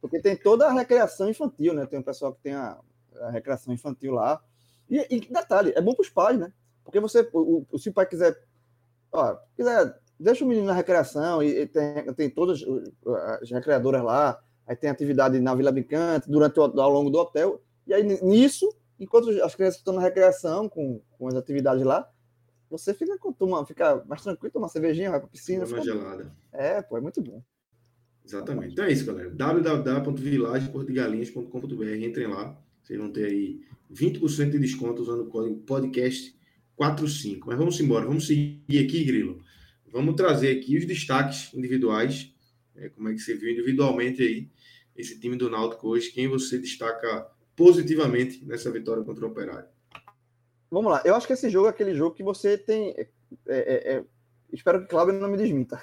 porque tem toda a recreação infantil, né? Tem um pessoal que tem a, a recreação infantil lá. E, e detalhe, é bom para os pais, né? Porque você, o, o, se o pai quiser, ó, quiser, deixa o menino na recreação e, e tem, tem todas as recreadoras lá, aí tem atividade na Vila Brincante, durante o, ao longo do hotel. E aí nisso, enquanto as crianças estão na recreação com, com as atividades lá, você fica com toma, fica mais tranquilo, toma uma cervejinha, vai para piscina. Uma gelada. É, pô, é muito bom. Exatamente. Então é isso, galera. www.vilageportugalinhas.com.br. Entrem lá. Vocês vão ter aí 20% de desconto usando o código podcast45. Mas vamos embora. Vamos seguir aqui, Grilo. Vamos trazer aqui os destaques individuais. É, como é que você viu individualmente aí esse time do Náutico hoje? Quem você destaca positivamente nessa vitória contra o Operário? Vamos lá. Eu acho que esse jogo é aquele jogo que você tem. É, é, é Espero que Cláudio não me desminta.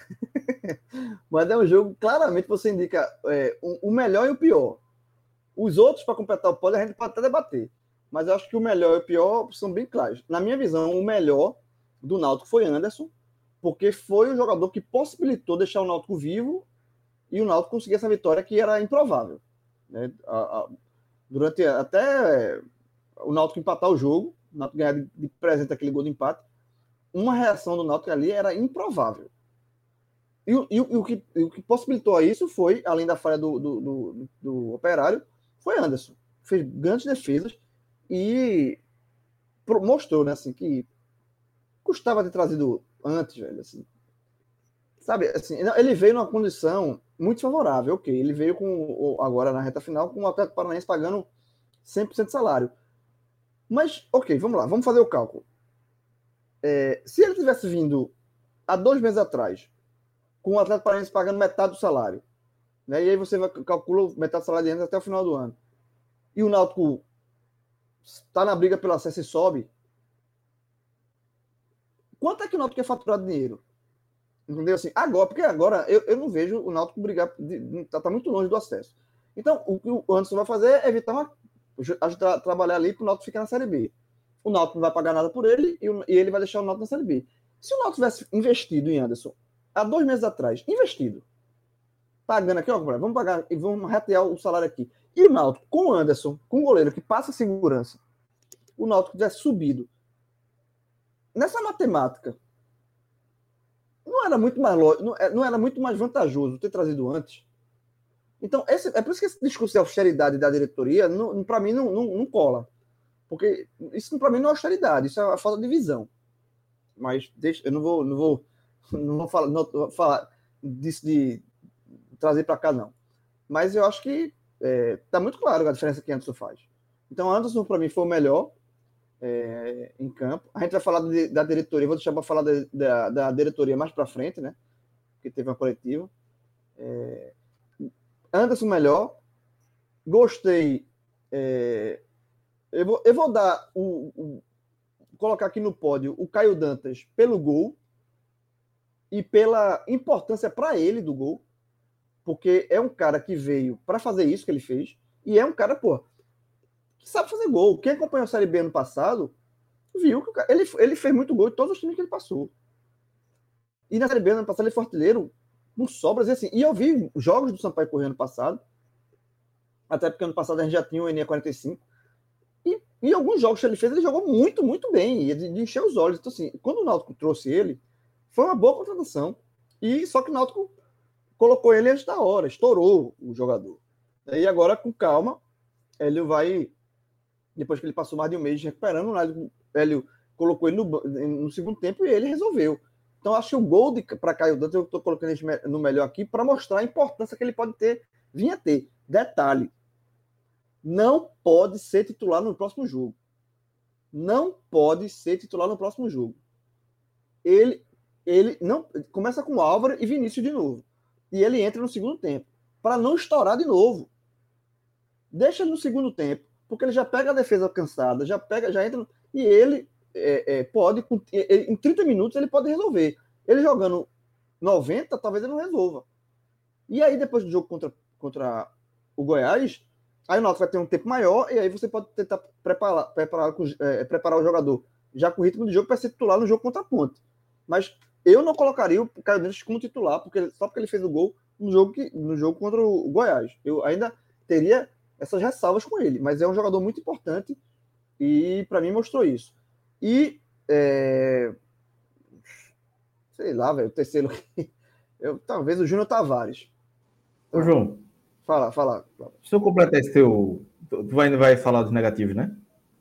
<laughs> Mas é um jogo, claramente, você indica é, o melhor e o pior. Os outros, para completar o pódio, a gente pode até debater. Mas eu acho que o melhor e o pior são bem claros. Na minha visão, o melhor do Náutico foi Anderson, porque foi o jogador que possibilitou deixar o Náutico vivo e o Náutico conseguir essa vitória que era improvável. Né? A, a, durante até o Náutico empatar o jogo, o Náutico ganhar de, de presente aquele gol de empate, uma reação do Náutico ali era improvável. E, e, e, o, que, o que possibilitou isso foi, além da falha do, do, do, do operário, foi Anderson. Fez grandes defesas e mostrou, né, assim, que custava ter trazido antes, velho, assim. Sabe, assim, ele veio numa condição muito favorável, ok. Ele veio com, agora na reta final, com o Atlético Paranaense pagando 100% de salário. Mas, ok, vamos lá, vamos fazer o cálculo. É, se ele tivesse vindo há dois meses atrás, com o Atlético Paranaense pagando metade do salário, né, e aí você calcula metade do salário de até o final do ano, e o Náutico está na briga pelo acesso e sobe, quanto é que o Náutico quer faturar de dinheiro? Entendeu? Assim, agora, porque agora eu, eu não vejo o Náutico brigar, está tá muito longe do acesso. Então, o que o Anderson vai fazer é evitar uma, ajudar, trabalhar ali para o Náutico ficar na Série B o Náutico não vai pagar nada por ele e, o, e ele vai deixar o Náutico na Série B. Se o Náutico tivesse investido em Anderson há dois meses atrás, investido, pagando aqui, ó, vamos pagar e vamos ratear o salário aqui. E o Náutico, com o Anderson, com o goleiro que passa segurança, o Náutico tivesse subido. Nessa matemática, não era muito mais não é, era muito mais vantajoso ter trazido antes. Então, esse, é por isso que esse discurso de austeridade da diretoria, para mim, não, não, não cola. Porque isso para mim não é austeridade, isso é a falta de visão. Mas deixa, eu não vou, não vou, não vou falar, não falar disso de trazer para cá, não. Mas eu acho que é, tá muito claro a diferença que Anderson faz. Então, Anderson, para mim, foi o melhor é, em campo. A gente vai falar de, da diretoria, vou deixar para falar da, da, da, diretoria mais para frente, né? Porque teve uma coletiva. É, Anderson, melhor. Gostei é, Eu vou, eu vou dar o, o, colocar aqui no pódio o Caio Dantas pelo gol e pela importância para ele do gol, porque é um cara que veio para fazer isso que ele fez e é um cara, pô, que sabe fazer gol. Quem acompanhou a Série B ano passado viu que cara, ele, ele fez muito gol em todos os times que ele passou. E na Série B ano passado ele foi artilheiro por sobras. E, assim, e eu vi jogos do Sampaio correndo ano passado, até porque ano passado a gente já tinha o ENE 45. E em alguns jogos que ele fez, ele jogou muito, muito bem, e de, de encher os olhos. Então, assim, quando o Náutico trouxe ele, foi uma boa contratação. E só que o Náutico colocou ele antes da hora, estourou o jogador. E agora, com calma, ele vai. Depois que ele passou mais de um mês recuperando, o Hélio colocou ele no, no segundo tempo e ele resolveu. Então, acho que o gol para Caio Dantas, eu estou colocando no melhor aqui para mostrar a importância que ele pode ter, vinha ter. Detalhe: não pode ser titular no próximo jogo. Não pode ser titular no próximo jogo. Ele, ele não começa com Álvaro e Vinícius de novo. E ele entra no segundo tempo. Para não estourar de novo. Deixa ele no segundo tempo. Porque ele já pega a defesa cansada, já pega, já entra. E ele é, é, pode, em 30 minutos, ele pode resolver. Ele jogando 90, talvez ele não resolva. E aí, depois do jogo contra, contra o Goiás, aí o Náutico vai ter um tempo maior e aí você pode tentar preparar, preparar, é, preparar o jogador já com o ritmo do jogo para ser titular no jogo contra a Ponte. Mas eu não colocaria o Caio Dantas como titular, porque só porque ele fez o gol no jogo, que, no jogo contra o Goiás. Eu ainda teria essas ressalvas com ele, mas é um jogador muito importante e para mim mostrou isso. E. É... Sei lá, velho, o terceiro. <laughs> Eu, talvez o Júnior Tavares. Ô, João. Fala, fala. Se eu completar esse teu. Tu vai, vai falar dos negativos, né?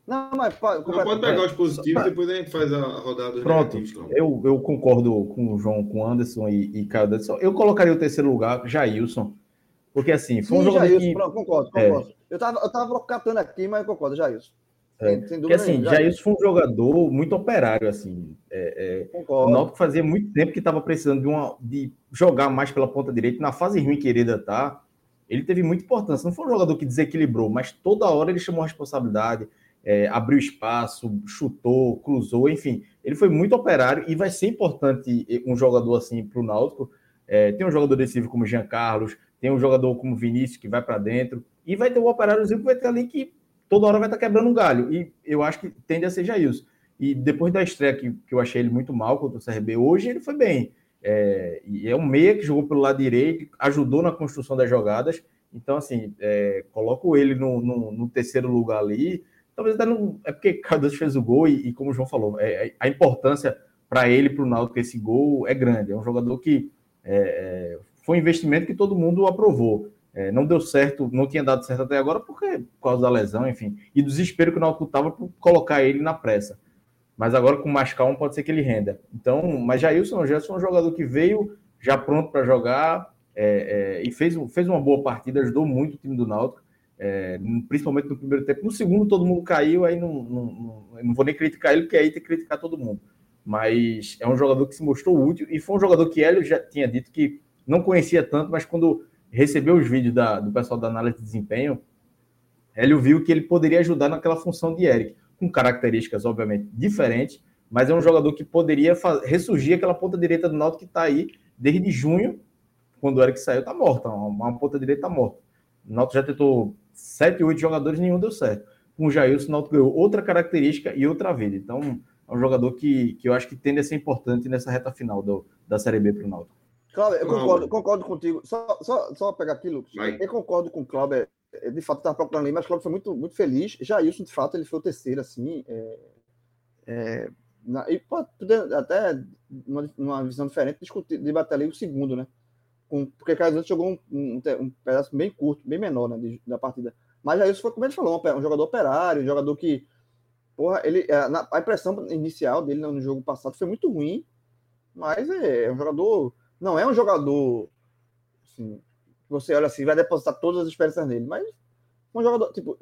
Não, mas pode, não, pode pegar os positivos, depois a gente faz a rodada dos Pronto, negativos. Eu, eu concordo com o João, com o Anderson e, e Caio Anderson. Eu colocaria o terceiro lugar, Jailson. Porque assim, foi Sim, um jogador Jailson, que... Pronto, concordo, concordo. É. Eu estava eu tava catando aqui, mas eu concordo, Jailson. É, porque assim, já isso foi um jogador muito operário, assim. É, é, o Náutico fazia muito tempo que estava precisando de, uma, de jogar mais pela ponta direita. Na fase ruim que ele tá, ele teve muita importância. Não foi um jogador que desequilibrou, mas toda hora ele chamou a responsabilidade, é, abriu espaço, chutou, cruzou, enfim. Ele foi muito operário e vai ser importante um jogador assim para o Náutico. É, tem um jogador decisivo como Jean Carlos, tem um jogador como Vinícius que vai para dentro, e vai ter um operáriozinho que vai ter ali que toda hora vai estar tá quebrando um galho. E eu acho que tende a ser isso. E depois da estreia que, que eu achei ele muito mal contra o CRB, hoje ele foi bem. É, e é um meia que jogou pelo lado direito, ajudou na construção das jogadas. Então, assim, é, coloco ele no, no, no, terceiro lugar ali. Talvez até não. É porque <laughs> Cardoso fez o gol e, e como o João falou, é, é a importância para ele, para o Náutico, esse gol é grande. É um jogador que é, é, foi um investimento que todo mundo aprovou. É, não deu certo, não tinha dado certo até agora porque, por causa da lesão, enfim, e do desespero que o Náutico estava por colocar ele na pressa. Mas agora com mais calma pode ser que ele renda. Então, mas Jailson, Gerson é um jogador que veio já pronto para jogar é, é, e fez, fez uma boa partida, ajudou muito o time do Náutico, é, principalmente no primeiro tempo. No segundo todo mundo caiu, aí não, não, não, não vou nem criticar ele, porque aí tem que criticar todo mundo. Mas é um jogador que se mostrou útil e foi um jogador que Hélio já tinha dito que não conhecia tanto, mas quando recebeu os vídeos da, do pessoal da análise de desempenho, ele viu que ele poderia ajudar naquela função de Eric, com características, obviamente, diferentes, mas é um jogador que poderia ressurgir aquela ponta direita do Náutico que está aí desde junho, quando o Eric saiu, está morta, uma, uma ponta direita morta. O Náutico já tentou sete, oito jogadores, nenhum deu certo. Com o Jailson, o Náutico ganhou outra característica e outra vida. Então, é um jogador que, que eu acho que tende a ser importante nessa reta final do, da Série B para o Náutico. Cláudio, eu concordo, concordo contigo. Só, só, só pegar aqui, Lucas. Vai. Eu concordo com o Cláudio. É, de fato, estava procurando ali, mas o Cláudio foi muito, muito feliz. Já isso, de fato, ele foi o terceiro, assim. É, é, na, e pode até, numa, numa visão diferente, discutir, debater ali o segundo, né? Com, porque Carlos Santos jogou um, um, um, pedaço bem curto, bem menor né, de, da partida. Mas já isso foi como ele falou, um, um jogador operário, um jogador que. Porra, ele, a, é, a impressão inicial dele no jogo passado foi muito ruim, mas é, é um jogador não é um jogador assim, você olha assim, vai depositar todas as esperanças nele, mas um jogador, tipo,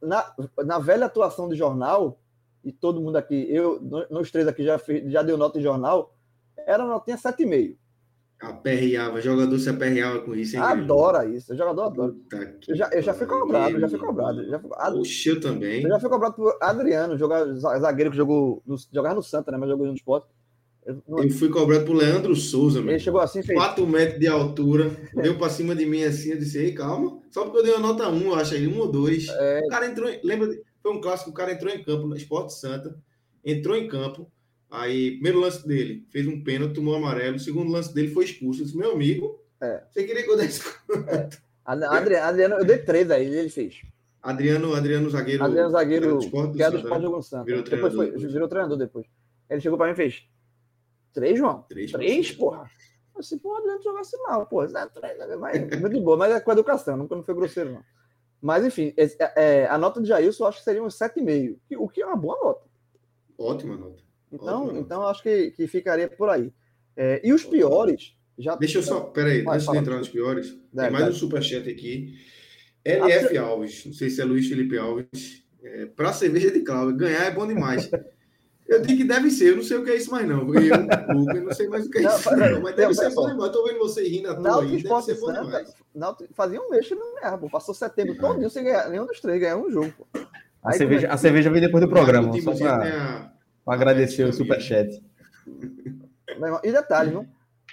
na, na velha atuação de jornal, e todo mundo aqui, eu, nós três aqui já, fez, já deu nota em jornal, era notinha 7,5. Aperreava, jogador se aperreava com isso, hein? Adora isso, o jogador adora. Eu já, eu já fui cobrado, eu já fui cobrado. Já fui, Oxe, eu também. eu já fui cobrado por Adriano, joga- zagueiro que jogou no, jogava no Santa, né? Mas jogou no esporte. Eu- fui cobrado por Leandro Souza, meu. Ele chegou assim e fez. 4 metros de altura, deu pra cima de mim assim, eu disse, ei, calma. Só porque eu dei uma nota 1, eu acho aí, 1 ou 2. É, O cara entrou, em- lembra, foi um clássico, o cara entrou em campo no Esporte Santa, entrou em campo, aí, primeiro lance dele, fez um pênalti, tomou amarelo, o segundo lance dele foi expulso. Eu disse, meu amigo, É. você queria que eu desse... Ad- Adriano, Adriano, eu dei três aí, ele fez. Adriano, Adriano Zagueiro... Adriano Zagueiro, que era do Sport né? Santa. Virou foi, virou treinador depois. Ele chegou pra mim e fez. Três, João? Três, Três, porra. Disse, porra, Adriano jogasse mal, porra. Né? mas, muito boa, mas é com educação, nunca não foi grosseiro, não. Mas, enfim, é, é, a nota de Jailson eu acho que seria um 7,5, que- o que é uma boa nota. Ótima nota. Então, Ótimo. então eu acho que, que ficaria por aí. É, e os piores, já. Deixa eu só, peraí, antes de entrar nos piores, Dá, tem mais dá. um superchat aqui. LF Alves, não sei se é Luiz Felipe Alves. É, pra cerveja de Cláudio, ganhar é bom demais. <laughs> Eu digo que deve ser, eu não sei o que é isso mais não. Eu, Lucas, não sei mais o que é Não, isso, peraí, não, mas deve não, ser bom demais. Tô vendo você rindo à toa aí, deve ser bom Santa, demais. Náutico fazia um mês que não ganhava, pô. Passou setembro todo sem ganhar nenhum dos três, ganhou um jogo, pô. A, Aí cerveja, a cerveja vem depois do programa, só para a- agradecer o a- superchat. E detalhe, viu?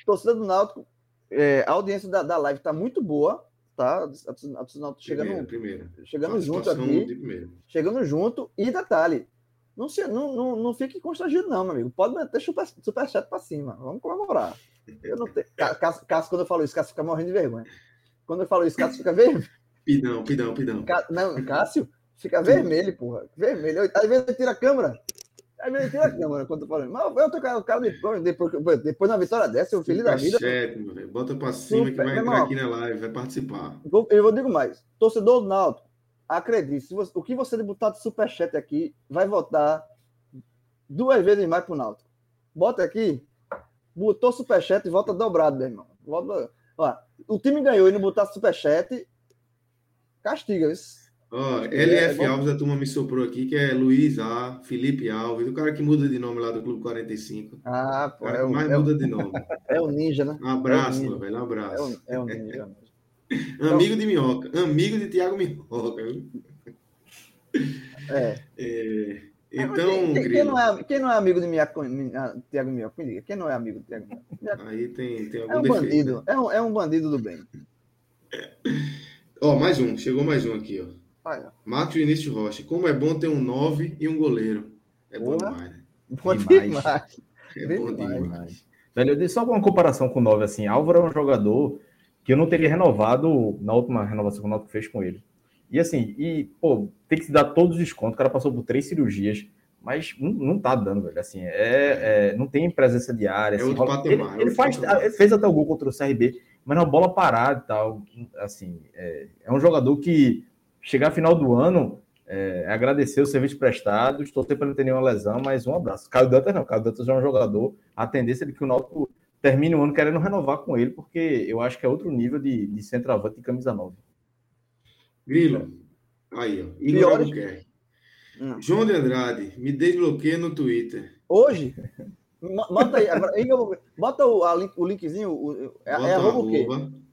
Torcida do Náutico, é, a audiência da, da live tá muito boa, tá? A torcida a do Náutico chegando, Primeiro, primeiro. chegando junto aqui, chegando junto. E detalhe, não, se, não, não, não fique constrangido, não, meu amigo. Pode meter super, superchat pra cima. Vamos comemorar. Eu não tenho. Cá- Cássio, Cássio, quando eu falo isso, Cássio fica morrendo de vergonha. Quando eu falo isso, Cássio fica vermelho. Pidão, pidão, pidão. Cá- Não, Cássio fica vermelho, porra. Vermelho. Eu- Às vezes ele tira a câmera. Às vezes ele tira a câmera quando eu falo. Mas eu tô com o cara depois, depois, depois na vitória dessa, eu feliz da vida. Velho. Bota pra cima que Super, vai meu entrar irmão. aqui na live, vai participar. Eu vou digo mais. Torcedor do Náutico, acredite, você- o que você botar de superchat aqui, vai votar duas vezes mais pro Náutico. Bota aqui, botou superchat e volta dobrado, meu irmão. Volta, ó, o time ganhou e não botar superchat, castiga. Isso. Ó, É, LF bom. Alves, a turma me soprou aqui, que é Luiz A, Felipe Alves, o cara que muda de nome lá do Clube 45. Ah, O pô, cara é o, mais é, o, muda de nome. <laughs> é o ninja, né? Um abraço, É o meu velho, um É abraço. o, é o ninja. <laughs> Amigo de Minhoca, amigo de Tiago Minhoca. É. É, então, quem, quem, não é, quem não é amigo de Miaco, Minha- Tiago Minhoca? Me diga, quem não é amigo de Tiago Minhoca? aí tem, tem algum É um defeito. bandido, né? é um, é um bandido do bem. Ó, mais um, chegou mais um aqui, ó. Olha, Marcos Vinícius Rocha, como é bom ter um 9 e um goleiro. É bom Porra. demais, né? bom Demais. demais. É bom demais. demais. Velho, eu dei só uma comparação com o 9, assim. Álvaro é um jogador que eu não teria renovado na última renovação que o Náutico fez com ele. E assim, e, pô, tem que se dar todos os descontos. O cara passou por três cirurgias, mas não, não tá dando, velho. Assim, é, é- não tem presença diária. É assim, rola- patamar, ele, é ele faz, ele fez até o gol contra o CRB, mas na bola parada e tal. Assim, é, é um jogador que chegar final do ano é, agradecer os serviços prestados, torcer para não ter nenhuma lesão, mas um abraço. Caio Dantas não, Caio Dantas é um jogador, a tendência é de que o Náutico termine o ano querendo renovar com ele, porque eu acho que é outro nível de, de centroavante e camisa 9. Grilo, aí, ó. Igor Albuquerque. Hum. João de Andrade, me desbloqueia no Twitter. Hoje, <laughs> bota aí, agora, eu- bota o, a link- o linkzinho, o, o- é, Bota é arroba o quê?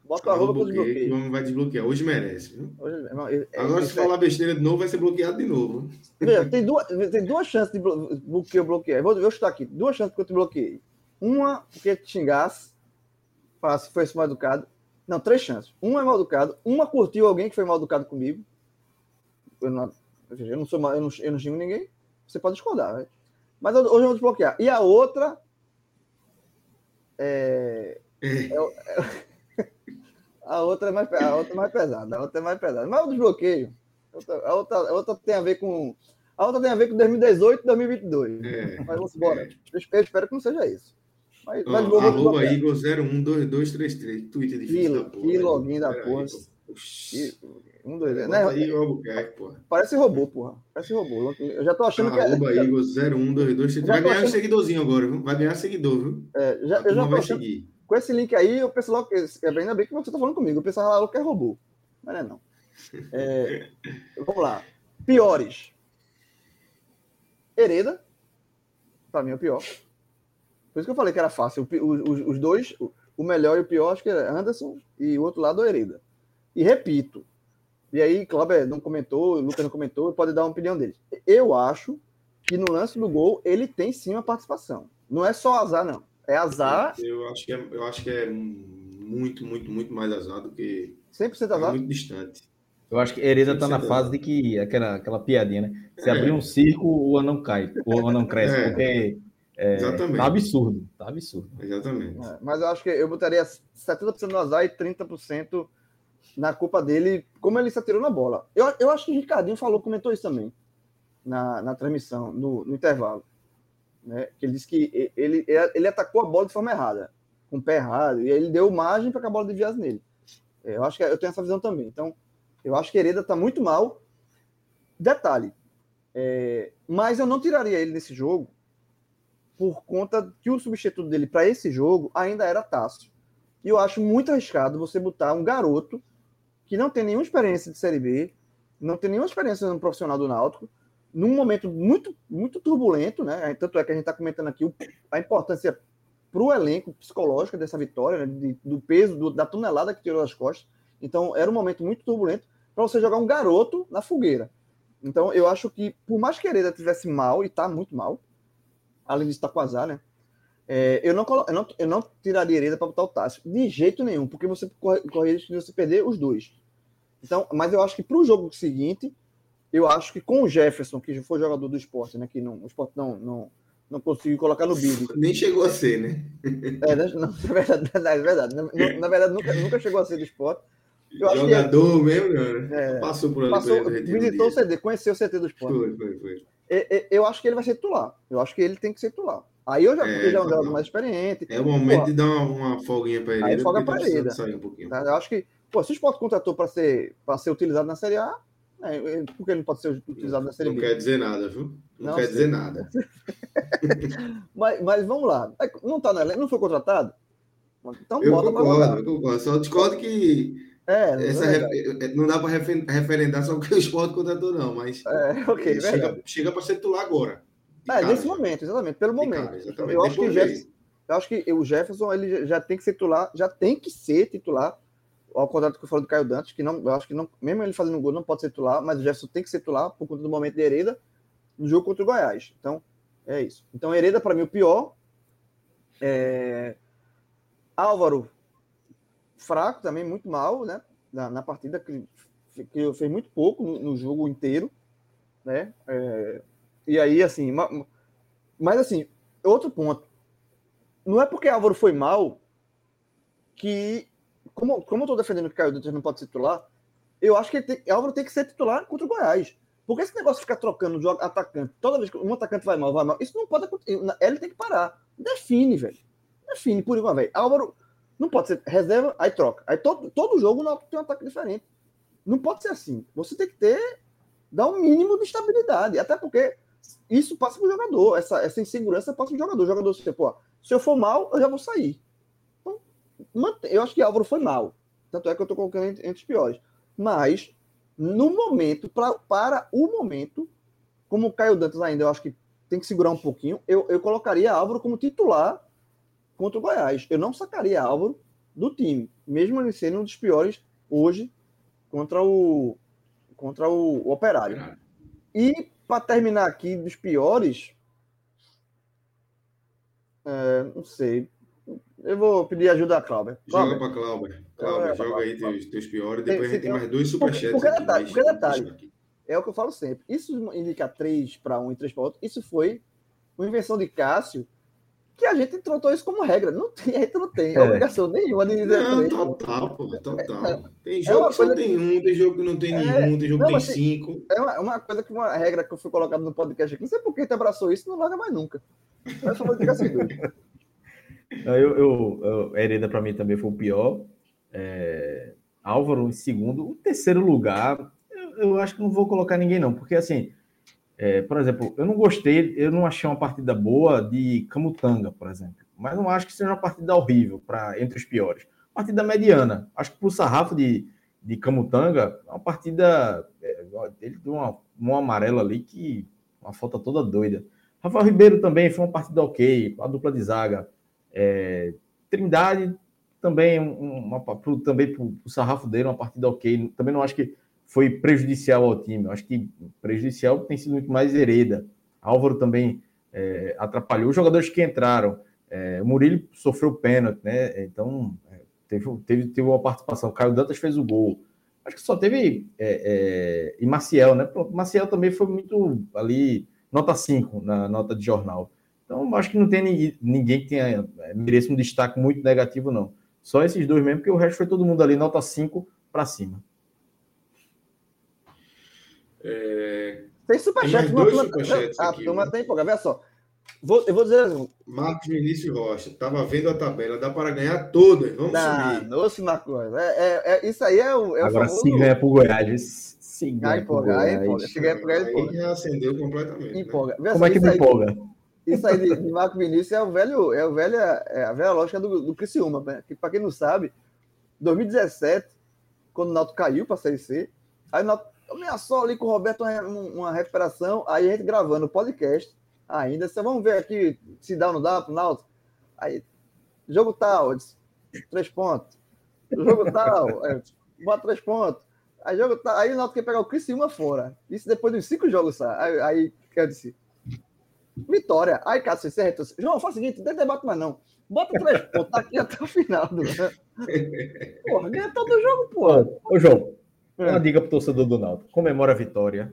Bota o arroba que eu arroba o quê, que o homem vai desbloquear. Hoje merece, viu? Hoje, irmão, é- é- Agora, se é- falar besteira de novo, vai ser bloqueado de novo. Veja, tem duas, tem duas chances de blo- blo- que eu bloqueei. Vou, vou chutar aqui. Duas chances que eu te bloqueei. Uma, porque te xingasse, falasse que foi mal educado. Não, três chances. Uma é mal educado. Uma curtiu alguém que foi mal educado comigo. Eu não, eu não sou mal, eu não, eu não xingo ninguém. Você pode discordar, né? Mas hoje eu vou desbloquear. E a outra. É, é é- <laughs> a outra é mais, a outra é mais pesada. A outra é mais pesada. Mas o desbloqueio. A outra, a outra, a outra tem a ver com. A outra tem a ver com 2018 e 2022. É. Mas vamos embora. Eu espero que não seja isso. Mas, mas vou arroba. Igor 012233. Twitter Que, difícil da porra. que login da Pera aí, porra. Que- Um, dois. Bota Né? aí Igor Albuquerque, porra. Parece robô, porra. Parece robô. Eu já tô achando que. é- Arroba Igor 012233. Já Vai ganhar um achando- seguidorzinho agora, viu? Vai ganhar seguidor, viu? é, já, eu já tô achando. seguir. Com esse link aí, eu penso logo que. é, Ainda bem que você tá falando comigo. Eu pensava logo que é robô. Mas não é não. É, <laughs> vamos lá. Piores. Hereda. Pra mim é o pior. Por isso que eu falei que era fácil. Os, os- dois. o- melhor e o pior, acho que é Anderson, e o outro lado é Hereda. E repito, e aí, Cláudio não comentou, o Lucas não comentou, pode dar uma opinião dele. Eu acho que no lance do gol ele tem sim uma participação. Não é só azar, não. É azar. Eu acho que é, eu acho que é muito, muito, muito mais azar do que. 100% azar? É muito distante. Eu acho que Hereda tá na fase de que aquela, aquela piadinha, né? Se é. abrir um circo, o anão cai, o anão cresce, é. porque é, Exatamente. Tá absurdo, tá absurdo. Exatamente. É, mas eu acho que eu botaria 70% no azar e 30% na culpa dele, como ele se atirou na bola. Eu, eu acho que o Ricardinho falou, comentou isso também na, na transmissão, no, no intervalo. Né? Que ele disse que ele, ele atacou a bola de forma errada, com o pé errado, e aí ele deu margem para que a bola desviasse nele. É, eu acho que eu tenho essa visão também. Então, eu acho que Hereda está muito mal. Detalhe, é, mas eu não tiraria ele desse jogo por conta que o substituto dele para esse jogo ainda era Tássio. E eu acho muito arriscado você botar um garoto que não tem nenhuma experiência de Série B, não tem nenhuma experiência no profissional do Náutico, num momento muito, muito turbulento, né? Tanto é que a gente está comentando aqui a importância para o elenco psicológico dessa vitória, né? de, do peso, do, da tonelada que tirou das costas. Então, era um momento muito turbulento para você jogar um garoto na fogueira. Então, eu acho que, por mais que Hereda tivesse mal, e está muito mal, além de estar tá com azar, né? É, eu, não, eu, não, eu não tiraria Hereda para botar o Tássio, de jeito nenhum, porque você corre, corre risco de você perder os dois. Então, mas eu acho que para o jogo seguinte, eu acho que com o Jefferson, que foi jogador do esporte, né? Que não, o esporte não, não, não conseguiu colocar no bid. Nem chegou a ser, né? É, né, não, <laughs> na verdade, na verdade, na, na verdade nunca, nunca chegou a ser do esporte. Eu acho Jogador que, mesmo, né? É, passou por ali. Passou, visitou o CD, conheceu o CT do esporte. Foi, foi, foi. Eu acho que ele vai ser titular. Eu acho que ele tem que ser titular. Aí eu já, é, já é um jogador mais experiente. É o momento de dar uma, uma folguinha para ele. Aí folga para ele. Um tá? Eu acho que Pô, se o esporte contratou para ser, ser utilizado na Série A, é, por que ele não pode ser utilizado na Série B? Não quer dizer nada, viu? Não, não quer sei. dizer nada. <laughs> mas, mas vamos lá. É, não tá na não foi contratado? Então eu bota concordo, eu concordo. Só discordo que é, não, essa é é, não dá para referendar só porque o esporte contratou, não, mas é, okay, chega, chega para ser titular agora. É, cara, nesse momento, exatamente, pelo momento. Cara, exatamente. Eu, acho que Jefferson, eu acho que o Jefferson ele já tem que ser titular, já tem que ser titular ao contrário do que eu falei do Caio Dantas, que não, eu acho que não, mesmo ele fazendo gol, não pode ser titular, mas o Jefferson tem que ser titular por conta do momento de Hereda no jogo contra o Goiás. Então, é isso. Então, Hereda, para mim, o pior. É... Álvaro, fraco também, muito mal, né? Na, na partida que, que fez muito pouco no, no jogo inteiro, né? É... E aí, assim, mas, mas assim, outro ponto. Não é porque Álvaro foi mal que como, como eu tô defendendo que Caio Dantas não pode ser titular, eu acho que tem, Álvaro tem que ser titular contra o Goiás. Porque esse negócio de ficar trocando de atacante, toda vez que um atacante vai mal, vai mal, isso não pode acontecer. Ele tem que parar. Define, velho. Define por igual, velho. Álvaro não pode ser reserva, aí troca. Aí todo, todo jogo não tem um ataque diferente. Não pode ser assim. Você tem que ter, dar um mínimo de estabilidade. Até porque isso passa pro jogador. Essa, essa insegurança passa pro jogador. O jogador, se, pô, se eu for mal, eu já vou sair eu acho que Álvaro foi mal. Tanto é que eu estou colocando entre, entre, os piores. Mas, no momento, pra, para o momento, como o Caio Dantas ainda eu acho que tem que segurar um pouquinho, eu, eu colocaria Álvaro como titular contra o Goiás. Eu não sacaria Álvaro do time, mesmo ele sendo um dos piores hoje contra o contra o, o Operário. E para terminar aqui dos piores, é, não sei, eu vou pedir ajuda a Cláudia. Joga para Cláudia. Cláudia, joga aí teus, teus piores. Depois a gente tem mais dois superchats. Porque, detalhe, porque detalhe é o que eu falo sempre. Isso indica 3 para um e 3 para outro. Isso foi uma invenção de Cássio que a gente tratou isso como regra. Não tem, a gente não tem é. obrigação nenhuma de dizer. Não, total, pô, total. Tem é jogo é que só tem um, tem jogo que não tem é, nenhum, tem jogo que tem assim, cinco. É uma, uma, coisa que uma regra que eu fui colocado no podcast aqui. Não sei por que tu abraçou isso, não larga mais nunca. Eu só vou dizer assim, <laughs> eu, eu, eu Hereda para mim também foi o pior. É, Álvaro em segundo. O terceiro lugar, eu, eu, acho que não vou colocar ninguém, não, porque assim, é, por exemplo, eu não gostei, eu não achei uma partida boa de Camutanga, por exemplo. Mas não acho que seja uma partida horrível para entre os piores. Partida mediana. Acho que para o sarrafo de, de Camutanga, é uma partida. É, ele deu uma, uma amarela ali que. Uma falta toda doida. Rafael Ribeiro também foi uma partida ok, a dupla de zaga. É, Trindade também uma, pro, também pro, pro sarrafo dele, uma partida ok. Também não acho que foi prejudicial ao time. Eu acho que prejudicial tem sido muito mais Hereda. Álvaro também é, atrapalhou. Os jogadores que entraram, é, o Murilo sofreu pênalti, né? Então é, teve, teve, teve uma participação. O Caio Dantas fez o gol. Acho que só teve. É, é, e Maciel, né? Pronto, Maciel também foi muito ali, nota 5 na nota de jornal. Então, acho que não tem ninguém, ninguém que tenha, é, mereça um destaque muito negativo, não. Só esses dois mesmo, porque o resto foi todo mundo ali, nota 5 para cima. É... Tem superchat. Tem dois superchats a aqui, turma tem empolgada. Olha só. Vou, eu vou dizer assim. Marcos Vinícius Rocha, estava vendo a tabela, dá para ganhar todas. Vamos não, subir. Nossa, Marcos. É, é, é, isso aí é o. É Agora se ganha para o Goiás. Se ganha empolga, aí empolga. Se ganha para Goiás, acendeu completamente. Né? Empolga. Né? Como é que me empolga? Isso aí de, de Marco Vinícius é o velho, é o velho, é a velha lógica do, do Criciúma, né? que para quem não sabe, 2017, quando o Náutico caiu para a Série C, aí o Náutico ameaçou ali com o Roberto uma recuperação, aí a gente gravando o podcast ainda, você vamos ver aqui se dá ou não dá para o Náutico. Aí, jogo tal, disse, três pontos. Jogo tal, bota três pontos. Aí, jogo tal, aí o Náutico quer pegar o Criciúma fora. Isso depois dos cinco jogos, sabe? Aí, eu disse, Vitória. Aí, Cássio, você retou. João, faz o seguinte, não debate mais não. Bota três pontos tá aqui até o final. Do... Porra, ganha todo jogo, porra. Ô, João, é. uma dica pro torcedor do Náutico. Comemora a vitória,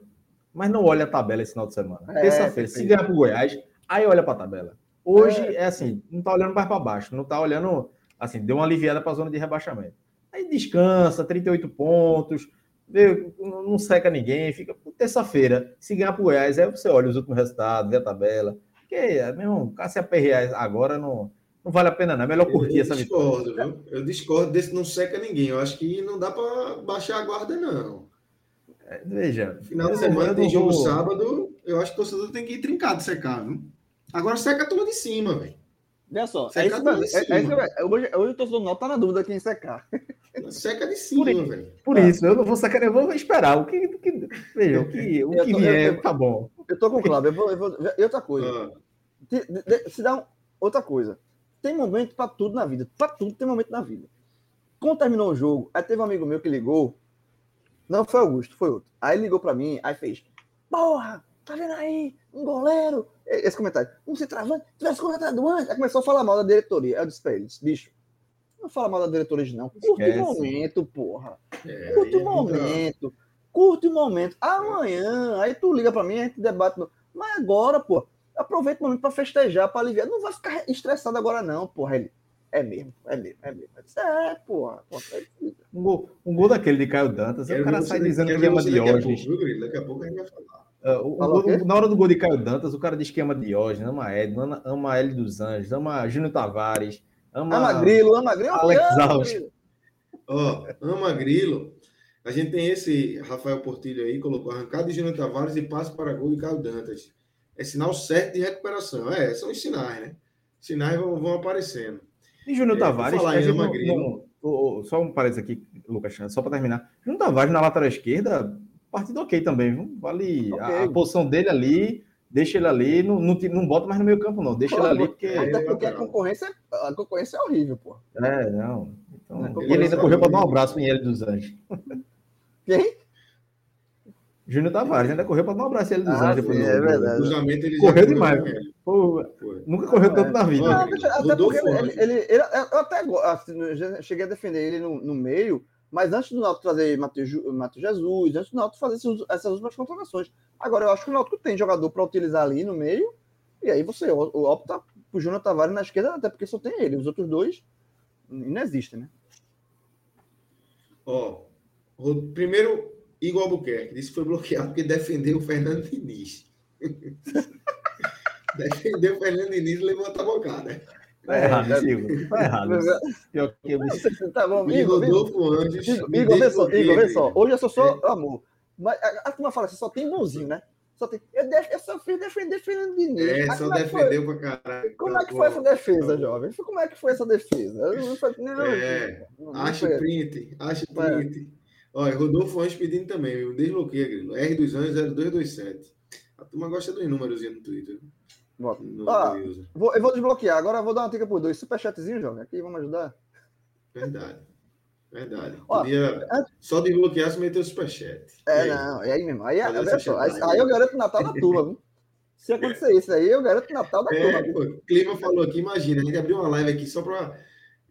mas não olha a tabela esse final de semana. É, Terça-feira, se ganhar pro Goiás, aí olha pra tabela. Hoje é, é assim, não tá olhando mais para baixo, não tá olhando, assim, deu uma aliviada pra zona de rebaixamento. Aí descansa, 38 pontos, não seca ninguém, fica terça-feira. Se ganhar pro Goiás, aí você olha os últimos resultados, vê a tabela. Porque, meu irmão, se aperrear agora não, não vale a pena, não. É melhor curtir eu essa discordo, vitória. Viu? Eu discordo desse não seca ninguém. Eu acho que não dá para baixar a guarda, não. É, veja. Final de semana tem jogo vou... sábado. Eu acho que o torcedor tem que ir trincado secar, viu? Agora seca tudo de cima, velho. Olha só, é isso, é, é isso hoje, hoje o torcedor não tá na dúvida quem secar. Seca de cima, velho. Por tá. isso, eu não vou sacar, eu vou esperar. O que, que veja, o que, o que vier, tá bom. Eu tô com o Cláudio, eu vou, eu vou, outra coisa. Ah. De, de, se dá um, outra coisa. Tem momento para tudo na vida. Para tudo tem momento na vida. Quando terminou o jogo, aí teve um amigo meu que ligou. Não foi Augusto, foi outro. Aí ligou para mim, aí fez: Porra, tá vendo aí? Um goleiro. Esse comentário. Um centroavante, tivesse contratado antes. Aí começou a falar mal da diretoria. Eu disse pra eles: Bicho, não fala mal da diretoria, não. Curte o momento, porra. É, curte o momento. Curte o momento. Amanhã, aí tu liga pra mim, a gente debate. Mas agora, pô, aproveita o momento pra festejar, pra aliviar. Não vai ficar estressado agora, não, porra. Ele, é mesmo, é mesmo, é mesmo. É, porra. porra é um, gol, um gol daquele de Caio Dantas, o cara sai dizendo que ama Diógenes. Daqui a pouco a gente vai falar. Uh, o, o, na hora do gol de Caio Dantas, o cara diz que ama Diógenes, ama Ed, ama, ama L dos Anjos, ama Júnior Tavares, Ama, ama Grilo, ama Grilo. Alex Alves. Ó, ama Grilo. A gente tem esse Rafael Portilho aí, colocou arrancada de Júnior Tavares e passe para gol de Caio Dantas. É sinal certo de recuperação. É, são os sinais, né? Sinais vão, vão aparecendo. E Júnior é, Tavares, falar em Ama Grilo. só um parênteses aqui, Lucas, só para terminar. Júnior Tavares na lateral esquerda, partido ok também, viu? Vale okay. a, a posição dele ali deixa ele ali, não, não, não bota mais no meio campo, não. Deixa pô, ele ali, porque. Até porque a concorrência, a concorrência é horrível, pô. É, não. Então, e ele ainda correu para dar um abraço em ele dos Anjos. Quem? Júnior Tavares ainda correu para dar um abraço em ele dos ah, Anjos. Sim, é verdade. ele correu demais. Pô, nunca correu tanto na vida. Não, até porque ele, ele, ele, eu até assim, cheguei a defender ele no, no meio, mas antes do Náutico trazer Matheus Jesus, antes do Náutico fazer essas, essas últimas contratações. Agora, eu acho que o Náutico tem jogador para utilizar ali no meio, e aí você opta por Júnior Tavares na esquerda, até porque só tem ele. Os outros dois não existem, né? Ó, primeiro, Igor Albuquerque disse que foi bloqueado porque defendeu o Fernando Diniz. <laughs> defendeu o Fernando Diniz e levantou a bocada. Tá errado, Igor. Tá errado. Pior que eu... Tá bom, Igor. Anjos. Igor, Igor, vê só, Igor, vê só. Hoje eu só sou amor. Mas a, turma fala assim, só tem bonzinho, né? Só tem, eu, def, eu só fiz defender Fernando Diniz. É, só é defendeu pra caralho. Como é que foi essa defesa, jovem? Como é que foi essa defesa? não foi, não, é, não, não acho print, acho é. print. É. Olha, Rodolfo Anjos pedindo também, viu? Desbloqueia, Grilo. R dos Anjos 0227. A turma gosta dos números no Twitter. Ah, vou, eu vou desbloquear. Agora eu vou dar uma dica por dois. Superchatzinho, jovem. Aqui, vamos ajudar. Verdade. Verdade. Podia Ó, só desbloquear se meter o superchat. É, não, é aí mesmo. Aí, aí, aí, aí eu garanto o Natal da turma, viu? Se acontecer isso aí, eu garanto o Natal da é, turma. O Clima falou aqui, imagina, a gente abriu uma live aqui só para.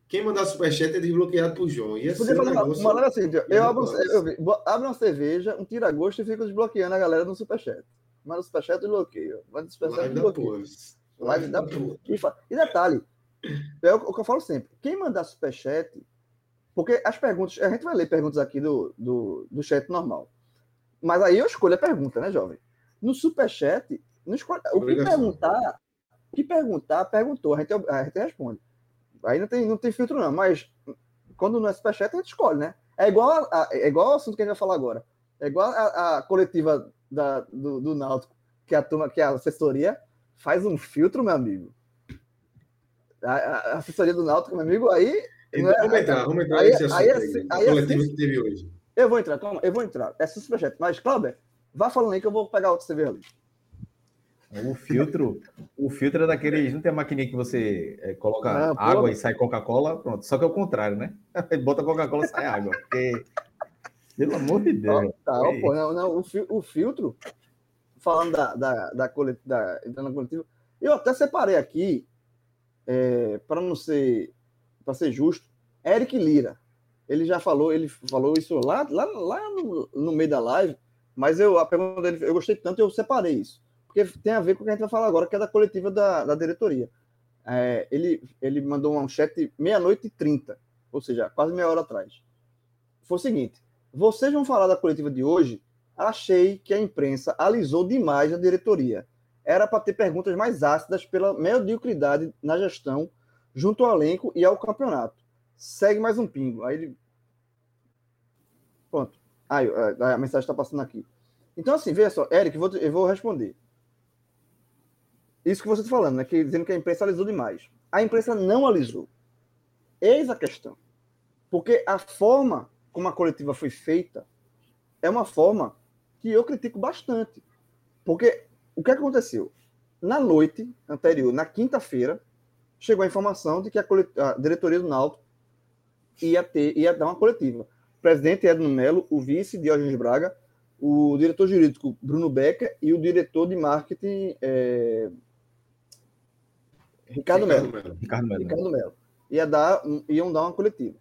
Quem mandar superchat é desbloqueado por João. Ia Podia fazer um uma live assim, eu, abro, eu, eu abro uma cerveja, um tira-gosto e fico desbloqueando a galera no superchat. Manda superchat e bloqueio. Manda superchat e bloqueio. Live da porra. E, detalhe, é o que eu falo sempre. Quem mandar superchat porque as perguntas, a gente vai ler perguntas aqui do, do, do chat normal. Mas aí eu escolho a pergunta, né, jovem? No superchat, no escolhe, o que perguntar, o que perguntar, perguntou, a gente, a gente responde. Aí não tem, não tem filtro, não, mas quando no é superchat, a gente escolhe, né? É igual, a, é igual ao assunto que a gente vai falar agora. É igual a, a coletiva da, do, do Náutico, que a turma, que a assessoria faz um filtro, meu amigo. A, a assessoria do Náutico, meu amigo, aí então, é, vamos entrar, vamos entrar aí, nesse assunto aí, aí, aí, coletivo que teve hoje. Eu vou entrar, calma, eu vou entrar. É superchat. Mas, Cláudio, vá falando aí que eu vou pegar outro CV ali. O filtro, o filtro é daqueles. Não tem a maquininha que você é, coloca ah, água pô. e sai Coca-Cola? Pronto. Só que é o contrário, né? <laughs> Bota Coca-Cola e sai água. Porque, pelo amor de Deus. Tá, pô, não, não, o, o filtro, falando da, da, da, coletiva, da, entrando na coletiva, eu até separei aqui, é, para não ser para ser justo, Eric Lira. Ele já falou, ele falou isso lá, lá, lá no, no meio da live, mas eu, a pergunta dele, eu gostei tanto, eu separei isso. Porque tem a ver com o que a gente vai falar agora, que é da coletiva da, da diretoria. É, ele, ele mandou um chat meia-noite e trinta, ou seja, quase meia hora atrás. Foi o seguinte: vocês vão falar da coletiva de hoje? Achei que a imprensa alisou demais a diretoria. Era para ter perguntas mais ácidas pela mediocridade na gestão junto ao elenco e ao campeonato. Segue mais um pingo. Aí ele. Pronto. Aí a, mensagem está passando aqui. Então, assim, veja só, Eric, eu vou responder. Isso que você está falando, né? Que, dizendo que a imprensa alisou demais. A imprensa não alisou. Eis a questão. Porque a forma como a coletiva foi feita é uma forma que eu critico bastante. Porque o que aconteceu? Na noite anterior, na quinta-feira, chegou a informação de que a, a diretoria do Náutico ia, ter, ia dar uma coletiva. O presidente Edno Melo, o vice Diógenes Braga, o diretor jurídico Bruno Becker e o diretor de marketing é... Ricardo, Melo. Ricardo Melo. Ricardo Melo. Ia dar, iam dar uma coletiva.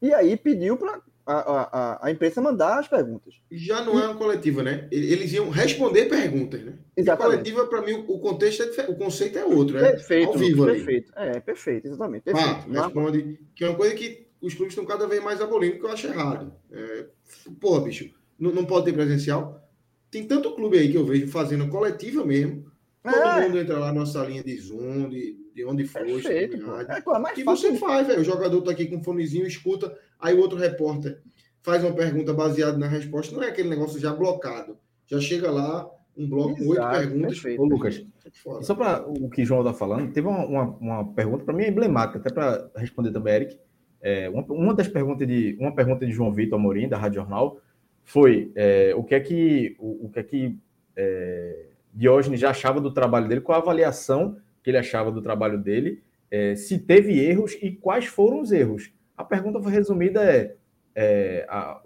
E aí pediu para a, a, a imprensa mandar as perguntas. Já não é uma coletiva, né? Eles iam responder perguntas, né? Exatamente. A coletiva, para mim, o contexto é o conceito é outro, né? Perfeito. Ao vivo perfeito. Ali. É, perfeito, exatamente. Perfeito. Ah, responde, que é uma coisa que os clubes estão cada vez mais abolindo, que eu acho errado. É, porra, bicho, não, não pode ter presencial. Tem tanto clube aí que eu vejo fazendo coletiva mesmo. Todo é. mundo entra lá na nossa linha de Zoom, de, de onde for. Perfeito, é, pô, é mais e fácil. você faz, velho. O jogador tá aqui com um fonezinho, escuta Aí o outro repórter faz uma pergunta baseada na resposta, não é aquele negócio já blocado. Já chega lá, um bloco com oito perguntas. Perfeito. Ô, Lucas, só para o que o João está falando, teve uma, uma, uma pergunta para mim é emblemática, até para responder também, Eric. É, uma, uma, das perguntas de uma pergunta de João Vitor Amorim, da Rádio Jornal, foi é, o que é que o, o que é que é, Diógenes já achava do trabalho dele, qual a avaliação que ele achava do trabalho dele, é, se teve erros e quais foram os erros. A pergunta foi resumida é, é a,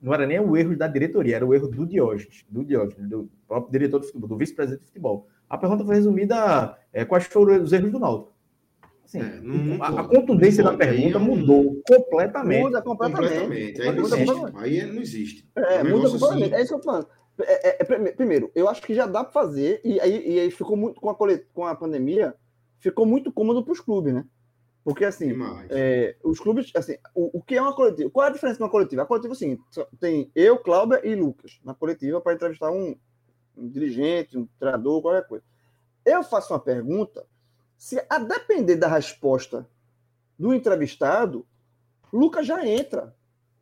não era nem o erro da diretoria, era o erro do Diógenes, do Diógenes, do próprio diretor de futebol, do vice-presidente de futebol. A pergunta foi resumida é, quais foram os erros do Náutico. Assim, é, não, a, a, contundência da pergunta mudou completamente. Muda completamente. completamente. Aí, não existe. aí não existe. É, muda completamente. Assim... É isso que eu falo. É, é, é primeiro, eu acho que já dá para fazer, e aí, e aí ficou muito com a, com a pandemia, ficou muito cômodo para os clubes, né? Porque, assim, é, os clubes, assim, o, o, que é uma coletiva? Qual é a diferença de uma coletiva? A coletiva seguinte: tem eu, Cláudia e Lucas na coletiva para entrevistar um, um, dirigente, um treinador, qualquer coisa. Eu faço uma pergunta, se a depender da resposta do entrevistado, Lucas já entra,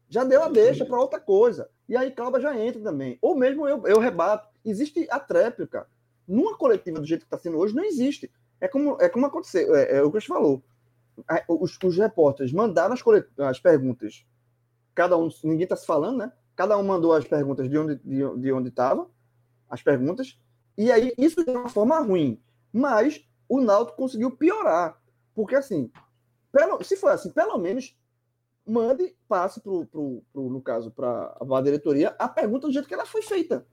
já deu a deixa para outra coisa. E aí Cláudia já entra também. Ou mesmo eu, eu rebato. Existe a tréplica. Numa coletiva do jeito que está sendo hoje, não existe. É como, é como aconteceu, é, é o que você falou os, os repórteres mandaram as, as perguntas. Cada um, ninguém está se falando, né? Cada um mandou as perguntas de onde de, de onde estava, as perguntas. E aí isso de uma forma ruim, mas o Náutico conseguiu piorar, porque assim, pelo, se for assim, pelo menos mande, passe pro, pro, pro no caso, para a diretoria, a pergunta do jeito que ela foi feita.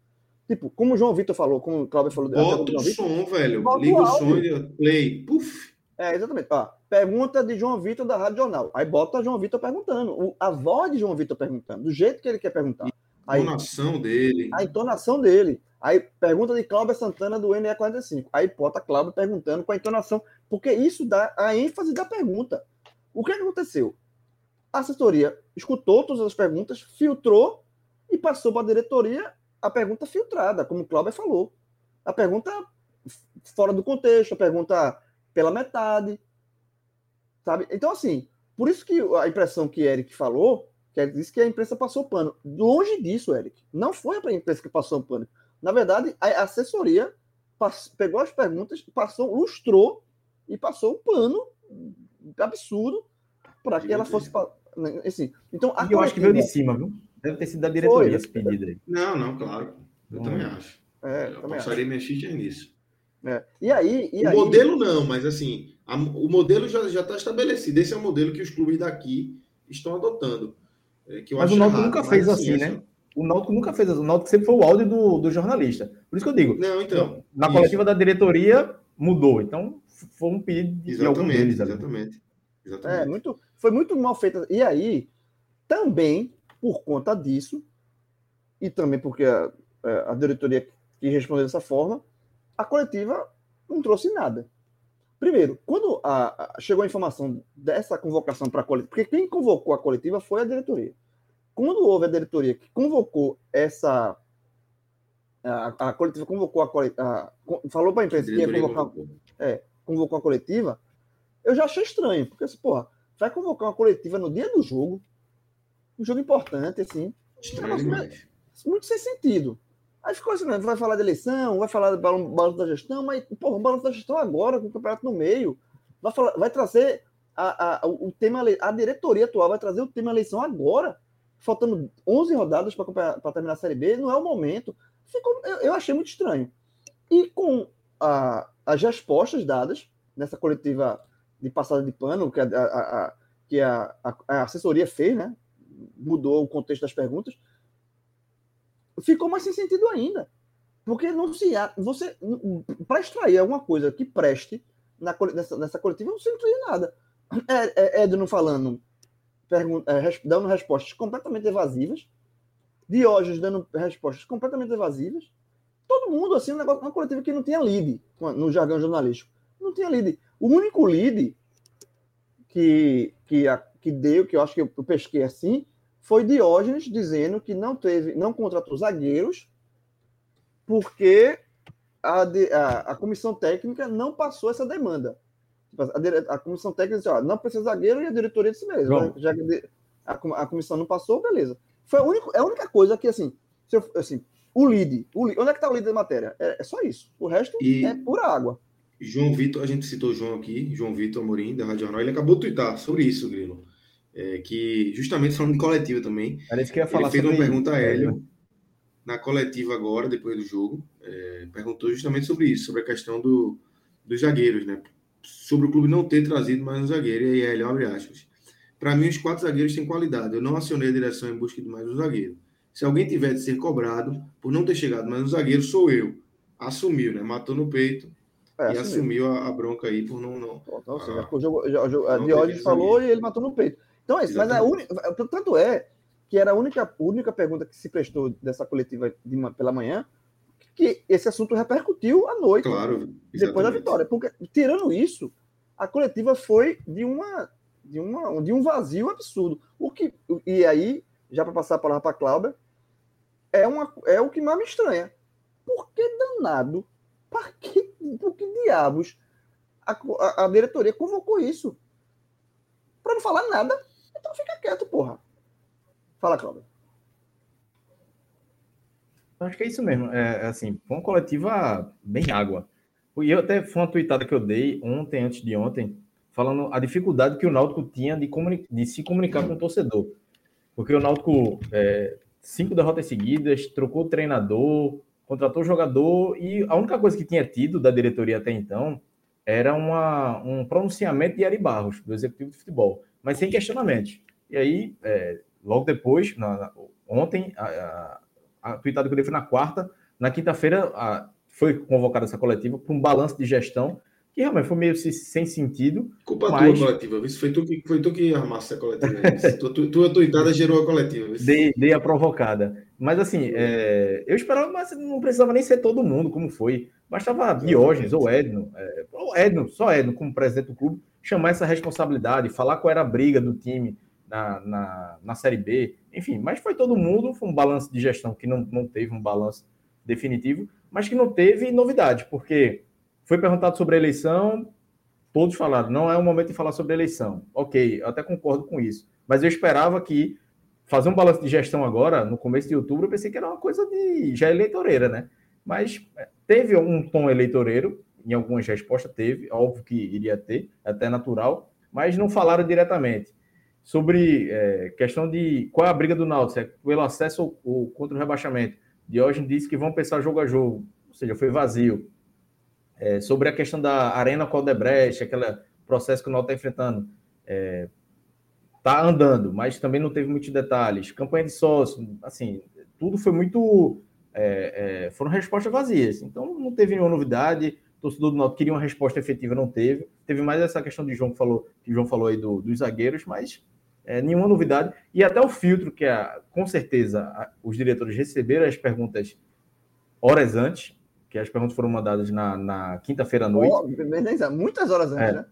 Tipo, como o João Vitor falou, como o Cláudio falou. Bota o som, velho. Liga o, o som e play. Puf. É, exatamente. Ó, pergunta de João Vitor da Rádio Jornal. Aí bota João Vitor perguntando. O, a voz de João Vitor perguntando, do jeito que ele quer perguntar. A entonação dele. A entonação dele. Aí pergunta de Cláudio Santana do NE45. Aí bota Cláudio perguntando com a entonação, porque isso dá a ênfase da pergunta. O que aconteceu? A assessoria escutou todas as perguntas, filtrou e passou para a diretoria a pergunta filtrada, como o Cláudio falou. A pergunta fora do contexto, a pergunta pela metade. Sabe? Então, assim, por isso que a impressão que Eric falou, que ele disse que a imprensa passou pano. Longe disso, Eric. Não foi a imprensa que passou pano. Na verdade, a assessoria pegou as perguntas, passou, lustrou e passou um pano absurdo para que ela fosse. Assim, então, e eu acho que veio de cima, viu? Deve ter sido da diretoria esse pedido aí. Não, não, claro. Eu hum. também acho. É, eu também passaria minha ficha nisso. É. E aí. E o aí... modelo não, mas assim, a, o modelo já está estabelecido. Esse é o modelo que os clubes daqui estão adotando. É, mas o Náutico nunca fez assim, assim né? O Náutico nunca fez assim. O Náutico sempre foi o áudio do, do jornalista. Por isso que eu digo. Não, então. Na isso. coletiva da diretoria mudou. Então, foi um pedido de exatamente, algum deles. Exatamente. Exatamente. É, muito, foi muito mal feito. E aí, também, por conta disso, e também porque a, é, a diretoria quis responder dessa forma, a coletiva não trouxe nada. Primeiro, quando a, a, chegou a informação dessa convocação para a coletiva, porque quem convocou a coletiva foi a diretoria. Quando houve a diretoria que convocou essa. A, a coletiva convocou a coletiva. Falou para a imprensa que ia convocar. É, convocou a coletiva. Eu já achei estranho, porque assim, porra, vai convocar uma coletiva no dia do jogo, um jogo importante, assim. Muito sem sentido. Aí ficou assim, né? vai falar de eleição, vai falar do balanço da gestão, mas, porra, o balanço da gestão agora, com o campeonato no meio. Vai, falar, vai trazer a, a, o tema, a diretoria atual vai trazer o tema eleição agora, faltando 11 rodadas para terminar a Série B, não é o momento. Ficou, eu, eu achei muito estranho. E com a, as respostas dadas nessa coletiva de passada de pano, que a, a, a que a, a, assessoria fez, né? Mudou o contexto das perguntas ficou mais sem sentido ainda. Porque não se há, você para extrair alguma coisa que preste na, nessa, nessa coletiva, não extrair nada. É, é Edno falando, pergunta, é, dando respostas completamente evasivas, Diógenes dando respostas completamente evasivas, todo mundo assim, um negócio, uma coletiva que não tinha lead no jargão jornalístico. Não tinha lead. O único lead que, que, a, que deu, que eu acho que eu, pesquei assim, foi Diógenes dizendo que não teve, não contratou zagueiros porque a, a, a comissão técnica não passou essa demanda. Tipo, a, a comissão técnica disse, ó, não precisa zagueiro e a diretoria disse mesmo. Já que a, a comissão não passou, beleza. Foi a única, é a única coisa que, assim, eu, assim o lead, o lead, onde é que está o lead da matéria? É, é só isso. O resto e... é pura água. João Vitor, a gente citou o João aqui, João Vitor Amorim, da Rádio Jornal, ele acabou de twittar sobre isso, Grilo é, que justamente falando de coletiva também. Que ia falar ele fez uma pergunta a Hélio na coletiva agora, depois do jogo, é, perguntou justamente sobre isso, sobre a questão do, dos zagueiros, né? Sobre o clube não ter trazido mais um zagueiro, e aí Hélio abre aspas. Para mim, os quatro zagueiros têm qualidade. Eu não acionei a direção em busca de mais um zagueiro. Se alguém tiver de ser cobrado por não ter chegado mais um zagueiro, sou eu. Assumiu, né? Matou no peito é, e assumiu a, a, bronca aí por não. não então, assim, a, o jogo, a Diógenes falou e ele matou no peito. Então é isso, mas a única, tanto é que era a única, única pergunta que se prestou dessa coletiva de uma, pela manhã, que esse assunto repercutiu à noite, claro, depois da vitória. Porque, tirando isso, a coletiva foi de, uma, de, uma, de um vazio absurdo. O que, e aí, já para passar a palavra para a Cláudia, é, uma, é o que mais me estranha. Por que danado? Para que, por que diabos a, a, a diretoria convocou isso? Para não falar nada então fica quieto, porra. Fala, Cláudio. Acho que é isso mesmo. É, é, assim, foi uma coletiva bem água. E eu até foi uma tweetada que eu dei ontem, antes de ontem, falando a dificuldade que o Náutico tinha de, de se comunicar com o torcedor. Porque o Náutico, é, cinco derrotas seguidas, trocou treinador, contratou jogador, e a única coisa que tinha tido da diretoria até então era uma, um pronunciamento de Ari Barros, do executivo de futebol mas sem questionamento. E aí, é, logo depois, na, na, ontem, a, a, a tweetada que eu dei foi na quarta, na quinta-feira foi convocada essa coletiva para um balanço de gestão que realmente foi meio sem sentido. Culpa mas... tua coletiva, isso foi tu que, foi tu que armaste a coletiva. <laughs> tua, tua, tua tuitada gerou a coletiva. Dei, dei, a provocada. Mas assim, é, eu esperava, mas não precisava nem ser todo mundo, como foi. Bastava Diógenes ou Edno, é, ou Edno, só Edno, como presidente do clube, chamar essa responsabilidade, falar qual era a briga do time na, na, na Série B, enfim, mas foi todo mundo, foi um balanço de gestão que não, não teve um balanço definitivo, mas que não teve novidade, porque foi perguntado sobre a eleição, todos falaram, não é o momento de falar sobre a eleição. Ok, eu até concordo com isso. Mas eu esperava que fazer um balanço de gestão agora, no começo de outubro, eu pensei que era uma coisa de já eleitoreira, né? Mas é, teve um tom eleitoreiro, em algumas respostas teve, óbvio que iria ter, até natural, mas não falaram diretamente. Sobre é, questão de qual é a briga do Náutico, é pelo acesso ou, ou contra o rebaixamento. Diógenes disse que vão pensar jogo a jogo, ou seja, foi vazio. É, sobre a questão da Arena Caldebrecht, aquele processo que o Náutico está enfrentando, é, tá andando, mas também não teve muitos detalhes. Campanha de sócio, assim, tudo foi muito. É, é, foram respostas vazias. Então não teve nenhuma novidade. O torcedor do Náutico queria uma resposta efetiva, não teve. Teve mais essa questão de João que falou, que João falou aí do, dos zagueiros, mas é, nenhuma novidade. E até o filtro, que é, com certeza a, os diretores receberam as perguntas horas antes, que as perguntas foram mandadas na, na quinta-feira à noite. Oh, muitas horas antes, é. né?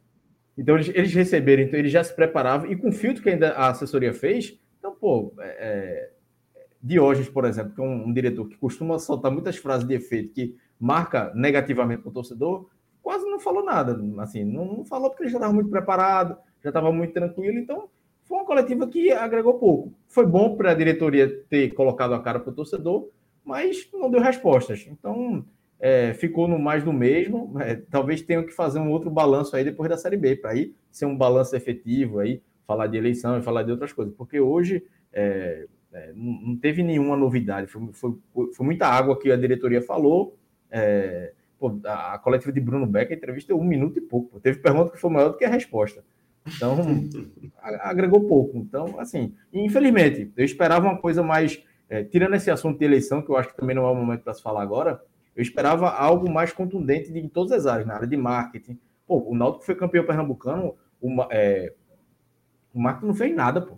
Então eles, eles, receberam, então eles já se preparavam, e com o filtro que ainda a assessoria fez, então, pô, é, é Diógenes, por exemplo, que é um, um, diretor que costuma soltar muitas frases de efeito que marca negativamente para o torcedor, quase não falou nada, assim, não, não falou porque ele já estava muito preparado, já estava muito tranquilo, então foi uma coletiva que agregou pouco. Foi bom para a diretoria ter colocado a cara para o torcedor, mas não deu respostas. Então, é, ficou no mais do mesmo. É, talvez tenham que fazer um outro balanço aí depois da Série B, para aí ser um balanço efetivo, aí falar de eleição e falar de outras coisas. Porque hoje é, é não teve nenhuma novidade, foi, foi, foi, muita água que a diretoria falou. É, pô, a, coletiva de Bruno Beck, a entrevista deu um minuto e pouco. Pô. Teve pergunta que foi maior do que a resposta. Então, agregou pouco. Então, assim, infelizmente, eu esperava uma coisa mais. É, tirando esse assunto de eleição, que eu acho que também não é o momento para se falar agora, eu esperava algo mais contundente de, em todas as áreas, na área de marketing. Pô, o Náutico foi campeão pernambucano, o, é, o marketing não fez nada, pô.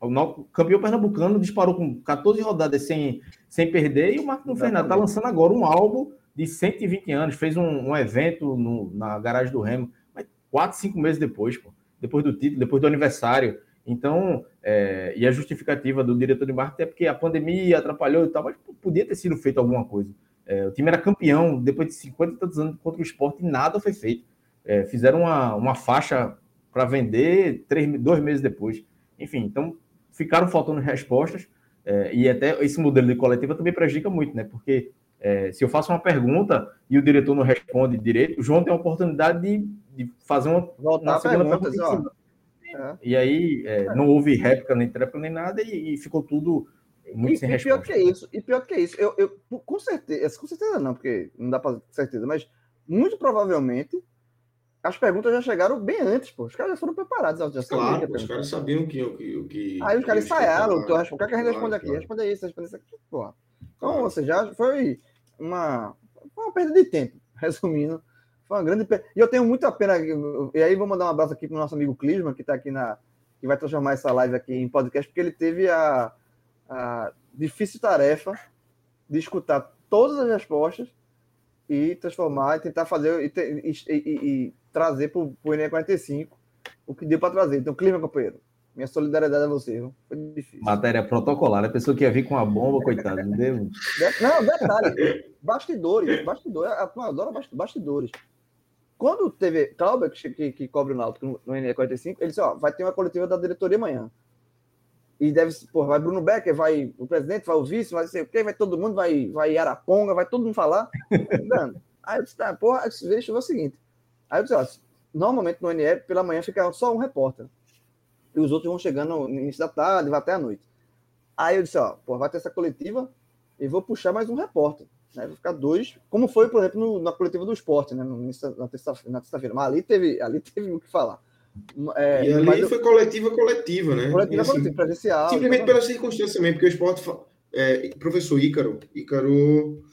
O, Náutico, campeão pernambucano disparou com 14 rodadas sem, sem perder e o marketing não fez nada. Tá lançando agora um álbum de 120 anos, fez um, um evento no, na garagem do Remo, mas quatro, cinco meses depois, pô. Depois do título, depois do aniversário. Então, é, e a justificativa do diretor de marketing é porque a pandemia atrapalhou e tal, mas podia ter sido feito alguma coisa. É, o time era campeão depois de 50 e tantos anos contra o esporte e nada foi feito. É, fizeram uma, uma faixa para vender três, dois meses depois. Enfim, então ficaram faltando respostas. É, e até esse modelo de coletiva também prejudica muito, né? Porque é, se eu faço uma pergunta e o diretor não responde direito, o João tem a oportunidade de, de fazer uma, Voltar uma segunda pergunta. É. E aí é, não houve réplica, nem tréplica, nem nada, e, e ficou tudo muito e, sem e pior que é isso, e pior que é isso, eu, eu com certeza, com certeza não, porque não dá para certeza, mas muito provavelmente as perguntas já chegaram bem antes, pô. Os caras já foram preparados. Já claro, os caras sabiam o que, o que, o que. Aí os caras ensaiaram. o que a gente responde aqui? Claro. Responde isso, responde isso aqui, pô. Então, claro. ou seja, foi uma, foi uma perda de tempo, <laughs> resumindo. Foi uma grande perda. E eu tenho muita pena. E aí vou mandar um abraço aqui pro nosso amigo Clisman, que está aqui na. que vai transformar essa live aqui em podcast, porque ele teve a a difícil tarefa de escutar todas as respostas e transformar e tentar fazer e, e, e, e trazer para o Enem 45 o que deu para trazer. Então, clima, companheiro. Minha solidariedade a você, viu? Foi difícil. Matéria protocolar. A pessoa que ia vir com a bomba, coitado, não deu? Não, detalhe. bastidores. Bastidores. A turma adora bastidores. Quando teve Clauber, que, que, que cobre o Náutico no, no 45, ele disse, ó, vai ter uma coletiva da diretoria amanhã e deve pô, vai Bruno Becker, vai o presidente, vai o vice, vai sei o quê, vai todo mundo, vai, vai Araponga, vai todo mundo falar. <laughs> Aí eu disse, tá, porra, deixa eu ver o seguinte. Aí eu disse, ó, normalmente no NE, pela manhã fica só um repórter. E os outros vão chegando no início da tarde, vai até a noite. Aí eu disse, ó, pô, vai ter essa coletiva e vou puxar mais um repórter. Né? Vou ficar dois, como foi, por exemplo, no, na coletiva do esporte, né? No, na terça-feira. Mas ali teve, ali <laughs> teve o que falar. É, e ali foi coletiva, coletiva, né? Coletiva, assim, coletiva, presencial. Simplesmente pela circunstância também, porque o esporte. É, professor Ícaro, Ícaro,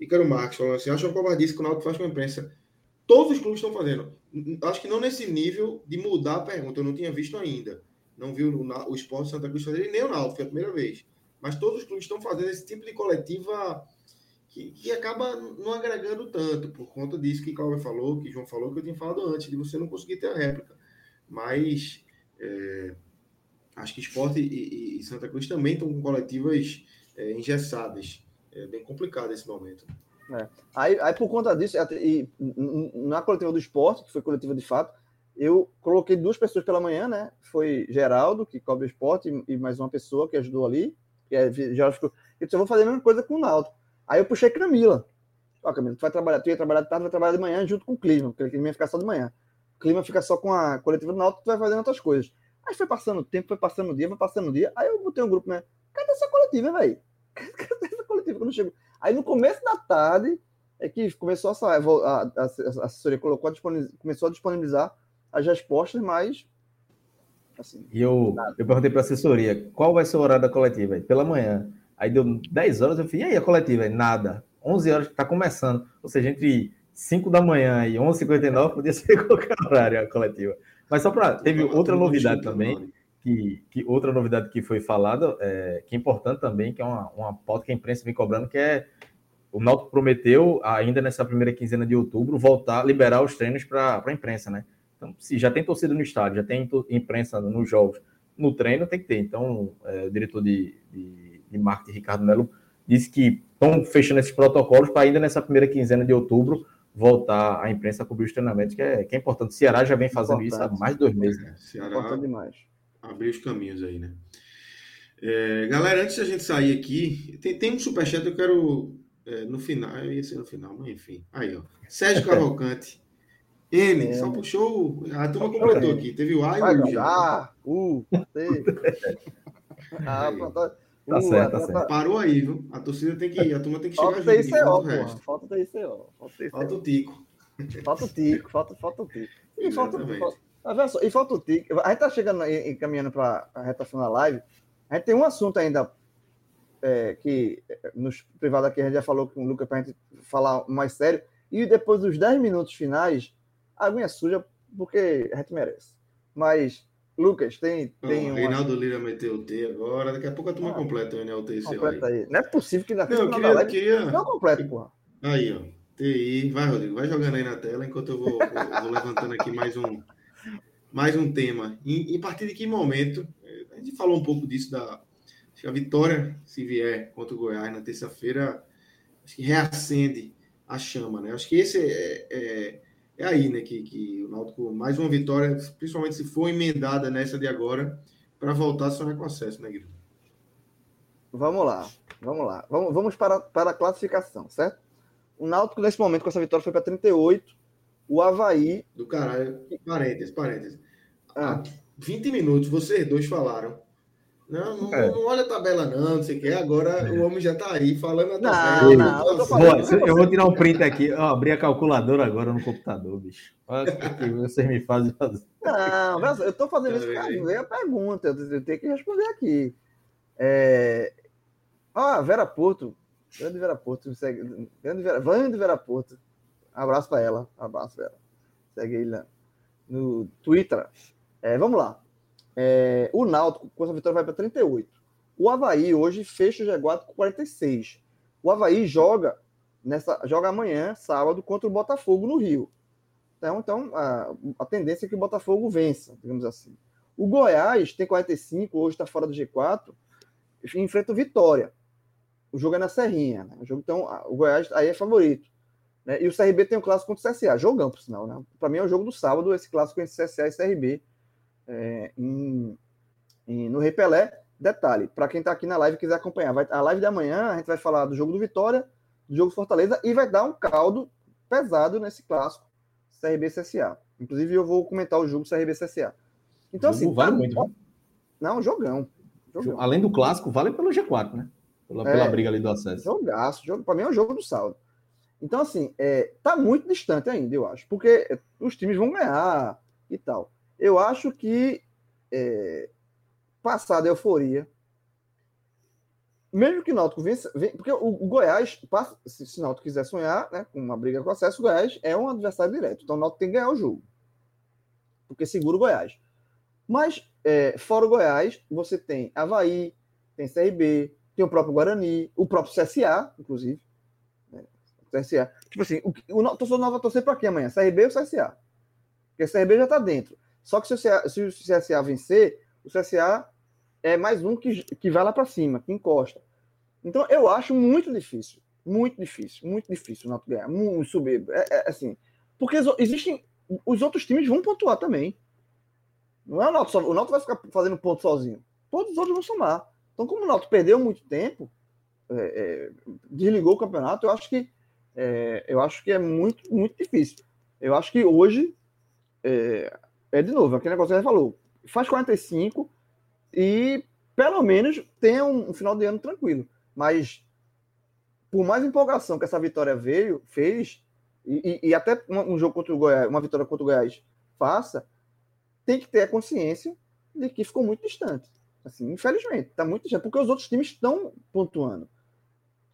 Ícaro Marques falou assim: acho uma covardice que o Náutico faz com a imprensa. Todos os clubes estão fazendo. Acho que não nesse nível de mudar a pergunta, eu não tinha visto ainda. Não vi o, o Esporte Santa Cruz fazer, nem o Náutico, foi a primeira vez. Mas todos os clubes estão fazendo esse tipo de coletiva que, que acaba não agregando tanto, por conta disso que Cláudio falou, que João falou, que eu tinha falado antes, de você não conseguir ter a réplica. Mas é, acho que Esporte e, e, Santa Cruz também estão com coletivas é, engessadas. É bem complicado esse momento. É. Aí, aí, por conta disso, e na coletiva do esporte, que foi coletiva de fato, eu coloquei duas pessoas pela manhã, né? Foi Geraldo, que cobre o esporte, e mais uma pessoa que ajudou ali, que é Geraldo ficou. Eu disse, eu vou fazer a mesma coisa com o Náutico. Aí eu puxei Camila. Ó, Camila, tu vai trabalhar, tu ia trabalhar de tarde, vai trabalhar de manhã junto com o Clima, porque Clima ia ficar só de manhã. O Clima fica só com a coletiva do Náutico, tu vai fazendo outras coisas. Aí foi passando o tempo, foi passando o dia, foi passando o dia. Aí eu botei um grupo, né? Cadê essa coletiva, velho? <laughs> Cadê essa coletiva quando chegou? Aí no começo da tarde é que começou a, a, a, a assessoria colocou a começou a disponibilizar as respostas, mas assim. E eu, eu perguntei para a assessoria qual vai ser o horário da coletiva? Pela manhã. Aí deu 10 horas, eu falei, e aí a coletiva? Nada. 11 horas está começando. Ou seja, entre 5 da manhã e 11h59 podia ser <laughs> qualquer horário a coletiva. Mas só para. Teve outra novidade também, que, que outra novidade que foi falada, é, que é importante também, que é uma, uma pauta que a imprensa vem cobrando, que é o Náutico prometeu, ainda nessa primeira quinzena de outubro, voltar, liberar os treinos para a imprensa, né? Então, se já tem torcida no estádio, já tem imprensa nos jogos, no treino tem que ter. Então, é, o diretor de, de de marketing, Ricardo Melo, disse que estão fechando esses protocolos para ainda nessa primeira quinzena de outubro voltar a imprensa a cobrir os treinamentos, que é, que é importante. O Ceará já vem fazendo importante. isso há mais de dois meses. Né? Ceará importante demais. Abrir os caminhos aí, né? É, galera, antes da gente sair aqui, tem, tem um superchat, eu quero é, no final, ia ser no final, mas enfim. Aí, ó. Sérgio <laughs> Cavalcante. N, é. só puxou. A turma completou aqui. Teve o A e o U. Ah, U, T. <laughs> ah, pronto. Tá uh, certo, tá certo. Parou aí, viu? A torcida tem que. A turma tem que chegar falta junto. TICO, resto. Falta o TICO. Falta, falta o Tico. Falta o Tico, falta, falta o Tico. E falta, falta, só, e falta o Tico. A gente tá chegando e caminhando para a reta final da live. A gente tem um assunto ainda é, que nos privados aqui a gente já falou com o Lucas para a gente falar mais sério. E depois dos 10 minutos finais, a aguinha suja, porque a gente merece. Mas Lucas, tem. tem oh, Reinaldo Lira meteu o T agora. Daqui a pouco a turma ah, completa o NLT. Completa aí. Não é possível que na não, queria, live queria... não complete, porra. Aí, ó. TI. Vai, Rodrigo. Vai jogando aí na tela enquanto eu vou, vou levantando aqui mais um, mais um tema. E, e a partir de que momento? A gente falou um pouco disso da. Acho que a vitória, se vier contra o Goiás na terça-feira, acho que reacende a chama, né? Acho que esse é, é é aí, né, que, que o Náutico, mais uma vitória, principalmente se for emendada nessa de agora, para voltar a sonhar com acesso, né, Guilherme? Vamos lá, vamos lá. Vamos, vamos para, para a classificação, certo? O Náutico, nesse momento, com essa vitória, foi para 38. O Havaí. Do caralho. Parênteses, parênteses. Ah. Há 20 minutos, vocês dois falaram não, não, é. não, olha a tabela, não, não sei o que. Agora é. o homem já está aí falando a tabela. Não, não, eu, falando, eu vou tirar um print aqui. Ó, abri a calculadora agora no computador, bicho. Olha o que vocês me fazem fazer. Não, eu estou fazendo isso para ver a pergunta. Eu tenho que responder aqui. É... Ah, Vera Porto. Grande Vera Porto. Segue... Grande Vera... Vande Vera Porto. Abraço para ela. Abraço, Vera. Segue aí no Twitter. É, vamos lá. É, o Náutico, com essa vitória, vai para 38. O Havaí hoje fecha o G4 com 46. O Havaí joga nessa joga amanhã, sábado, contra o Botafogo no Rio. Então, então a, a tendência é que o Botafogo vença, digamos assim. O Goiás tem 45, hoje está fora do G4, enfrenta o Vitória. O jogo é na Serrinha. Né? O, jogo, então, o Goiás aí é favorito. Né? E o CRB tem um clássico contra o CSA. Jogão, por sinal. Né? Para mim é o jogo do sábado, esse clássico entre CSA e CRB é, em, em, no Repelé. Detalhe, para quem está aqui na live e quiser acompanhar, vai, a live da manhã a gente vai falar do jogo do Vitória, do jogo do Fortaleza e vai dar um caldo pesado nesse clássico CRB CSA. Inclusive, eu vou comentar o jogo CRB CSA. Então, assim. Vale tá... muito? Não, jogão, jogão. Além do clássico, vale pelo G4, né? Pela, é, pela briga ali do acesso. Jogaço, jogo, para mim é um jogo do saldo. Então, assim, é, tá muito distante ainda, eu acho, porque os times vão ganhar e tal. Eu acho que é, passada a euforia, mesmo que o Náutico vença, porque o, Goiás, se, o Náutico quiser sonhar, né, com uma briga com acesso, o Goiás é um adversário direto. Então o Náutico tem que ganhar o jogo. Porque segura o Goiás. Mas, é, fora o Goiás, você tem Havaí, tem CRB, tem o próprio Guarani, o próprio CSA, inclusive. Né? CSA. Tipo assim, o, o, o torcedor não vai torcer para quem amanhã? CRB ou CSA? Porque CRB já está dentro. Só que se o, CSA, se o CSA vencer, o CSA é mais um que, que vai lá para cima, que encosta. Então, eu acho muito difícil. Muito difícil, muito difícil o Náutico ganhar. Muito subir. É, é, assim, porque existem. Os outros times vão pontuar também. Não é o Náutico, o Náutico vai ficar fazendo ponto sozinho. Todos os outros vão somar. Então, como o Náutico perdeu muito tempo, é, é, desligou o campeonato, eu acho que é, eu acho que é muito, muito difícil. Eu acho que hoje é, de novo, aquele negócio que você falou. Faz 45, e pelo menos tenha um, um, final de ano tranquilo. Mas por mais empolgação que essa vitória veio, fez, e, e, e até um, um, jogo contra o Goiás, uma vitória contra o Goiás faça, tem que ter a consciência de que ficou muito distante. Assim, infelizmente, está muito distante, porque os outros times estão pontuando.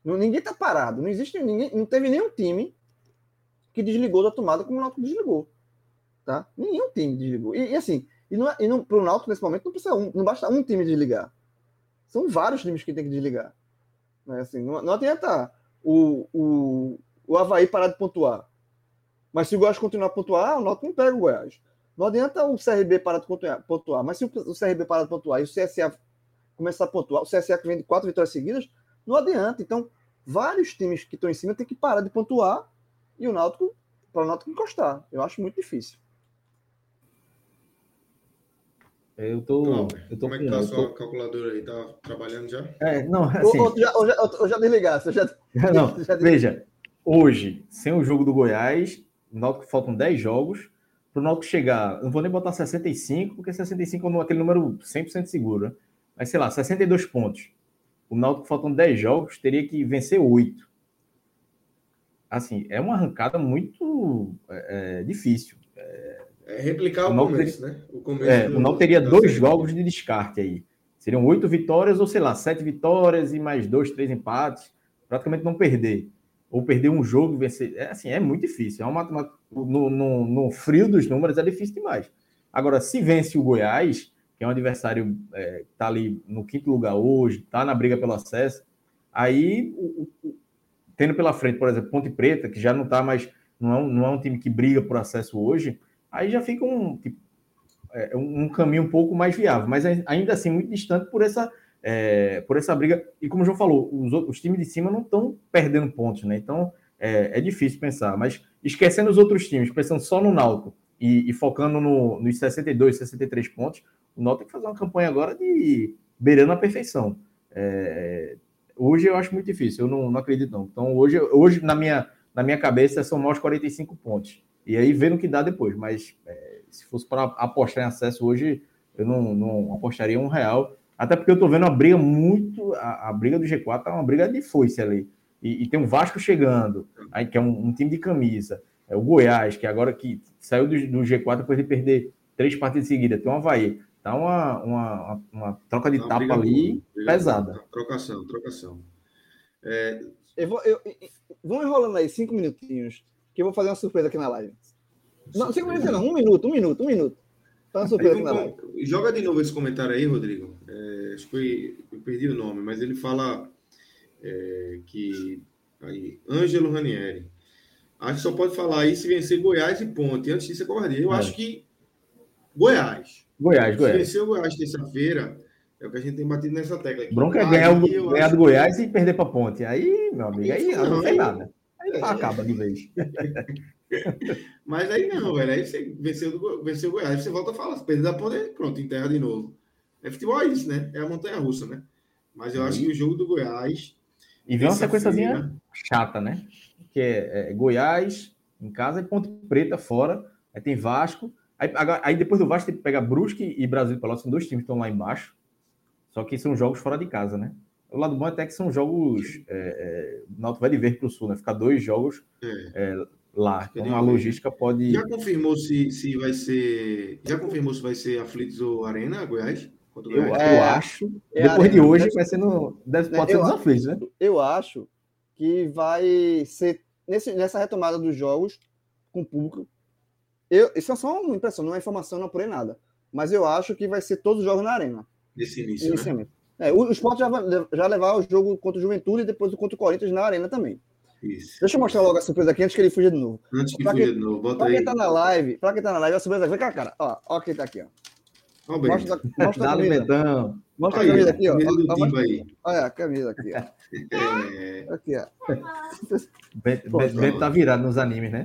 Ninguém está parado, não existe ninguém, não teve nenhum time que desligou da tomada como o Náutico desligou. Tá? Nenhum time desligou. E, e assim, e, não, é, e não, pro Náutico, nesse momento, não precisa um, não basta um time desligar. São vários times que tem que desligar. Né? Assim, não, não adianta o, o, o Havaí parar de pontuar. Mas se o Goiás continuar a pontuar, o Náutico não pega o Goiás. Não adianta o CRB parar de pontuar. Mas se o CRB parar de pontuar e o CSA começar a pontuar, o CSA que vem de quatro vitórias seguidas, não adianta. Então, vários times que estão em cima têm que parar de pontuar e o Náutico, para o Náutico encostar. Eu acho muito difícil. Eu tô. Não, eu tô como é que tá a sua tô... calculadora aí? Tá trabalhando já? É, não, assim. Ou, já, ou já, ou já desligasse? Já, <laughs> não, <laughs> já veja, hoje, sem o jogo do Goiás, o Náutico faltam 10 jogos. Para o Náutico chegar, não vou nem botar 65, porque 65 é aquele número 100% seguro, né? Mas sei lá, 62 pontos. O Náutico faltam 10 jogos, teria que vencer 8. Assim, é uma arrancada muito é, é difícil. É, é replicar o, o começo, teria, né? O, começo é, do, o Náutico teria dois jogos de descarte aí. Seriam oito vitórias, ou sei lá, sete vitórias e mais dois, três empates. Praticamente não perder. Ou perder um jogo e vencer. É assim, é muito difícil. É uma matemática. No, no, no, frio dos números é difícil demais. Agora, se vence o Goiás, que é um adversário é, que está ali no quinto lugar hoje, está na briga pelo acesso, aí, o, o, tendo pela frente, por exemplo, Ponte Preta, que já não está mais. Não é, um, não é um time que briga por acesso hoje, aí já fica um, tipo, é, um caminho um pouco mais viável, mas ainda assim muito distante por essa, é, por essa briga. E como o João falou, os, os times de cima não estão perdendo pontos, né? Então é, é, difícil pensar. Mas esquecendo os outros times, pensando só no Náutico e, e focando no, nos 62, 63 pontos, o Náutico tem que fazer uma campanha agora de beirando a perfeição. É, hoje eu acho muito difícil, eu não, não acredito não. Então hoje, hoje na, minha, na minha cabeça são mais 45 pontos. E aí vendo o que dá depois. Mas é, se fosse para apostar em acesso hoje, eu não, não, apostaria um real. Até porque eu estou vendo uma briga muito. A, a, briga do G4 é uma briga de foice ali. E, e tem um Vasco chegando, aí, que é um, um, time de camisa. É o Goiás, que agora que saiu do, do G4 depois de perder três partidas seguidas. Tem o Havaí. Tá uma, uma, uma, troca de tapa ali boa, pesada. Trocação, trocação. É... Eu vou, eu, eu, vamos enrolando aí cinco minutinhos que eu vou fazer uma surpresa aqui na live. Não, cinco minutos não, um minuto, um minuto, um minuto. Faz uma surpresa aqui na live. Joga de novo esse comentário aí, Rodrigo. É, acho que foi, eu perdi o nome, mas ele fala é, que aí, Ângelo Ranieri. Acho que só pode falar aí se vencer Goiás e Ponte. Antes disso é covardia. Eu é. acho que Goiás. Goiás, Goiás. Se vencer o Goiás terça-feira, é o que a gente tem batido nessa tecla aqui. Bronca é ganhar, o, ganhar do Goiás e perder para Ponte. Aí, meu amigo, aí, aí não, não tem nada. Aí é. acaba de vez. <laughs> Mas aí não, velho. Aí você venceu, do, venceu o Goiás, você volta a falar, perdeu da ponta, pronto, enterra de novo. É futebol é isso, né? É a montanha russa, né? Mas eu acho que o jogo do Goiás. E vem uma sequenciazinha chata, né? Que é, é, Goiás em casa e Ponte Preta fora. Aí tem Vasco. Aí, aí depois do Vasco tem que pegar Brusque e Brasil Pelotas, são dois times que estão lá embaixo. Só que são jogos fora de casa, né? O lado bom é até que são jogos. É, é, Náutico vai de verde para o sul, né? Ficar dois jogos é. É, lá. Então a logística pode. Já confirmou se, se vai ser. Já confirmou se vai ser Aflitos ou Arena, Goiás? Eu, eu é, acho. É depois arena, de hoje vai ser no. Deve, pode ser nos aflitos, né? Eu acho que vai ser nesse, nessa retomada dos jogos com o público. Eu, isso é só uma impressão, não é informação, não apurei nada. Mas eu acho que vai ser todos os jogos na arena. Nesse início. Né? É, o, o Sport já, já levar o jogo contra o Juventude e depois o contra o Corinthians na arena também. Isso. Deixa eu mostrar logo a surpresa aqui antes que ele fuja de novo. Antes que fuja de novo, bota pra aí. quem tá na live, pra quem tá na live, a surpresa aqui. Vem cá, cara. Ó, ó quem tá aqui, ó. Ó, mostra, mostra a camisa. Mostra aí, a camisa aqui, ó. Ó, aí. Olha a camisa aqui, ó. É... Aqui, ó. Bento tá virado nos animes, né?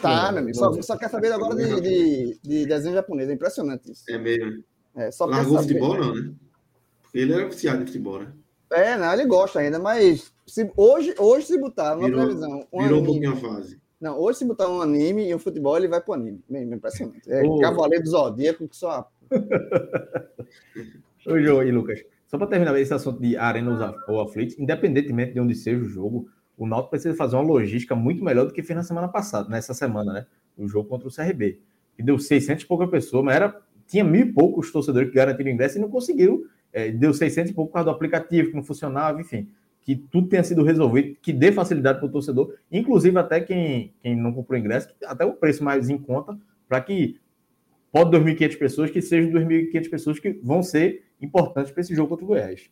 Tá, meu amigo. Só, só quer saber agora de, de, de desenho japonês. É impressionante isso. É mesmo. É, só Largou futebol, não, né? Ele era oficiado de futebol, né? É, não, ele gosta ainda, mas se, hoje, hoje se botar uma virou, televisão. Um virou anime, um pouquinho a fase. Não, hoje se botar um anime e um futebol, ele vai pro anime. Bem, impressionante. É oh. Cavaleiro do Zodíaco que só. Oi, <laughs> João e Lucas. Só para terminar esse assunto de Arena ou Aflitos, independentemente de onde seja o jogo, o Náutico precisa fazer uma logística muito melhor do que fez na semana passada, nessa semana, né? O jogo contra o CRB. Que deu 600 e pouca pessoas, mas era, tinha mil e poucos torcedores que garantiram ingresso e não conseguiram é, deu 600 e pouco por causa do aplicativo que não funcionava, enfim, que tudo tenha sido resolvido, que dê facilidade para o torcedor, inclusive até quem, quem não comprou ingresso, até o preço mais em conta, para que pode 2.500 pessoas, que sejam 2.500 pessoas que vão ser importantes para esse jogo contra o Goiás.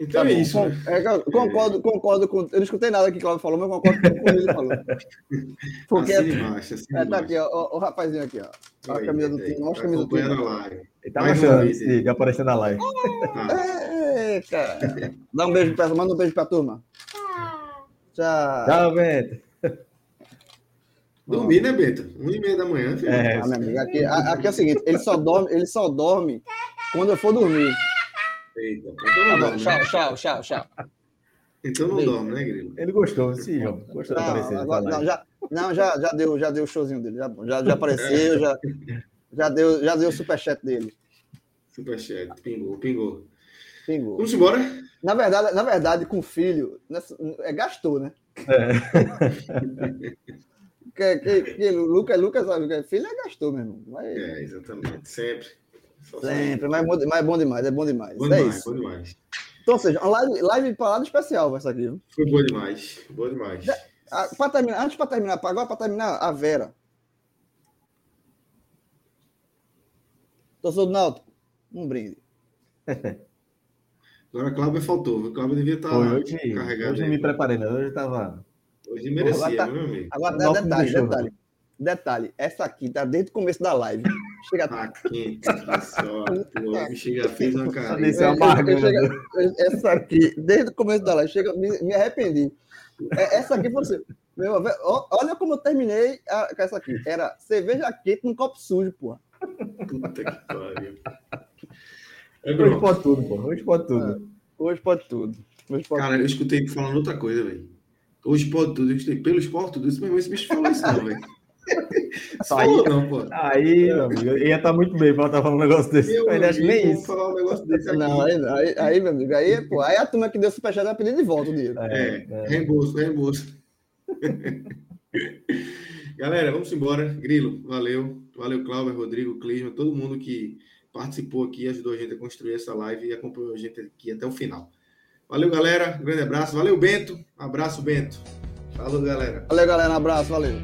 Então tá é isso. Né? É, concordo, concordo com. Eu não escutei nada que o Cláudio falou, mas concordo com o que ele falou. <laughs> Porque assim embaixo, assim é, tá aqui, ó, o, rapazinho aqui, ó. Olha a camisa do time. Mostra a camisa do time. Ele tá mostrando, sim, aparecendo na live. <laughs> É, cara. Dá um beijo pra manda um beijo pra turma. Tchau. Tchau, Bento. Dormir, né, Bento? Um e meia da manhã. Filho. É, ah, amigo, aqui, aqui é o seguinte, ele só dorme, ele só dorme quando eu for dormir. Eita, então não tá dorme. Tchau, tchau, tchau, tchau. Então não Beijo. dorme, né, Grilo? Ele gostou, sim, João. Gostou não, de aparecer. Agora, não, já, não já, já, deu, já deu o showzinho dele. Já, já, já apareceu, já, já, deu, já deu o superchat dele. Superchat, pingou, pingou. Pingou. Vamos embora? Na verdade, na verdade, com o filho, é, gastou, né? É. <laughs> que, que, que, Lucas, Lucas que filho é gastou mesmo. Mas... É, exatamente. Sempre. Sempre, mas, mas é bom demais, é bom demais. Bom é demais, isso. bom demais. Então, ou seja, uma live, live parada especial essa aqui. Viu? Foi boa demais, boa demais. pra terminar, antes para terminar, agora para terminar, a Vera. Torcedor do Náutico, um brinde. <laughs> Agora a Cláudia faltou, o Cláudio devia estar hoje, carregado. Hoje não me preparei, não. Hoje estava. Hoje merecia, agora tá, meu amigo. Agora, detalhe, detalhe. Detalhe, essa aqui tá desde o começo da live. Chega ah, quente, que sorte. chega, fez uma cara. Essa aqui, desde o começo da live, chega, me, me arrependi. É, essa aqui você. Meu, olha como eu terminei a, com essa aqui. Era cerveja quente num copo sujo, porra. Puta que pariu. É, hoje pode tudo, pô. Hoje pode tudo. É, hoje pode tudo. Hoje pode Cara, tudo. eu escutei falando outra coisa, velho. Hoje pode tudo. Eu escutei pelo esporte, tudo isso mesmo. Esse bicho falou isso, não, velho. Aí, não, pô. aí, meu amigo, ia estar tá muito bem pra estar falando um negócio desse. Eu, mas acho nem isso. falar um negócio desse Não, aí, aí, aí, meu amigo, aí, pô, aí a turma que deu superchat vai pedir de volta o dinheiro. É, é, reembolso, reembolso. <laughs> Galera, vamos embora. Grilo, valeu. Valeu, Cláudio, Rodrigo, Clisma, todo mundo que participou aqui, ajudou a gente a construir essa live e acompanhou a gente aqui até o final. Valeu, galera. Grande abraço. Valeu, Bento. Abraço, Bento. Falou, galera. Valeu, galera. Abraço. Valeu.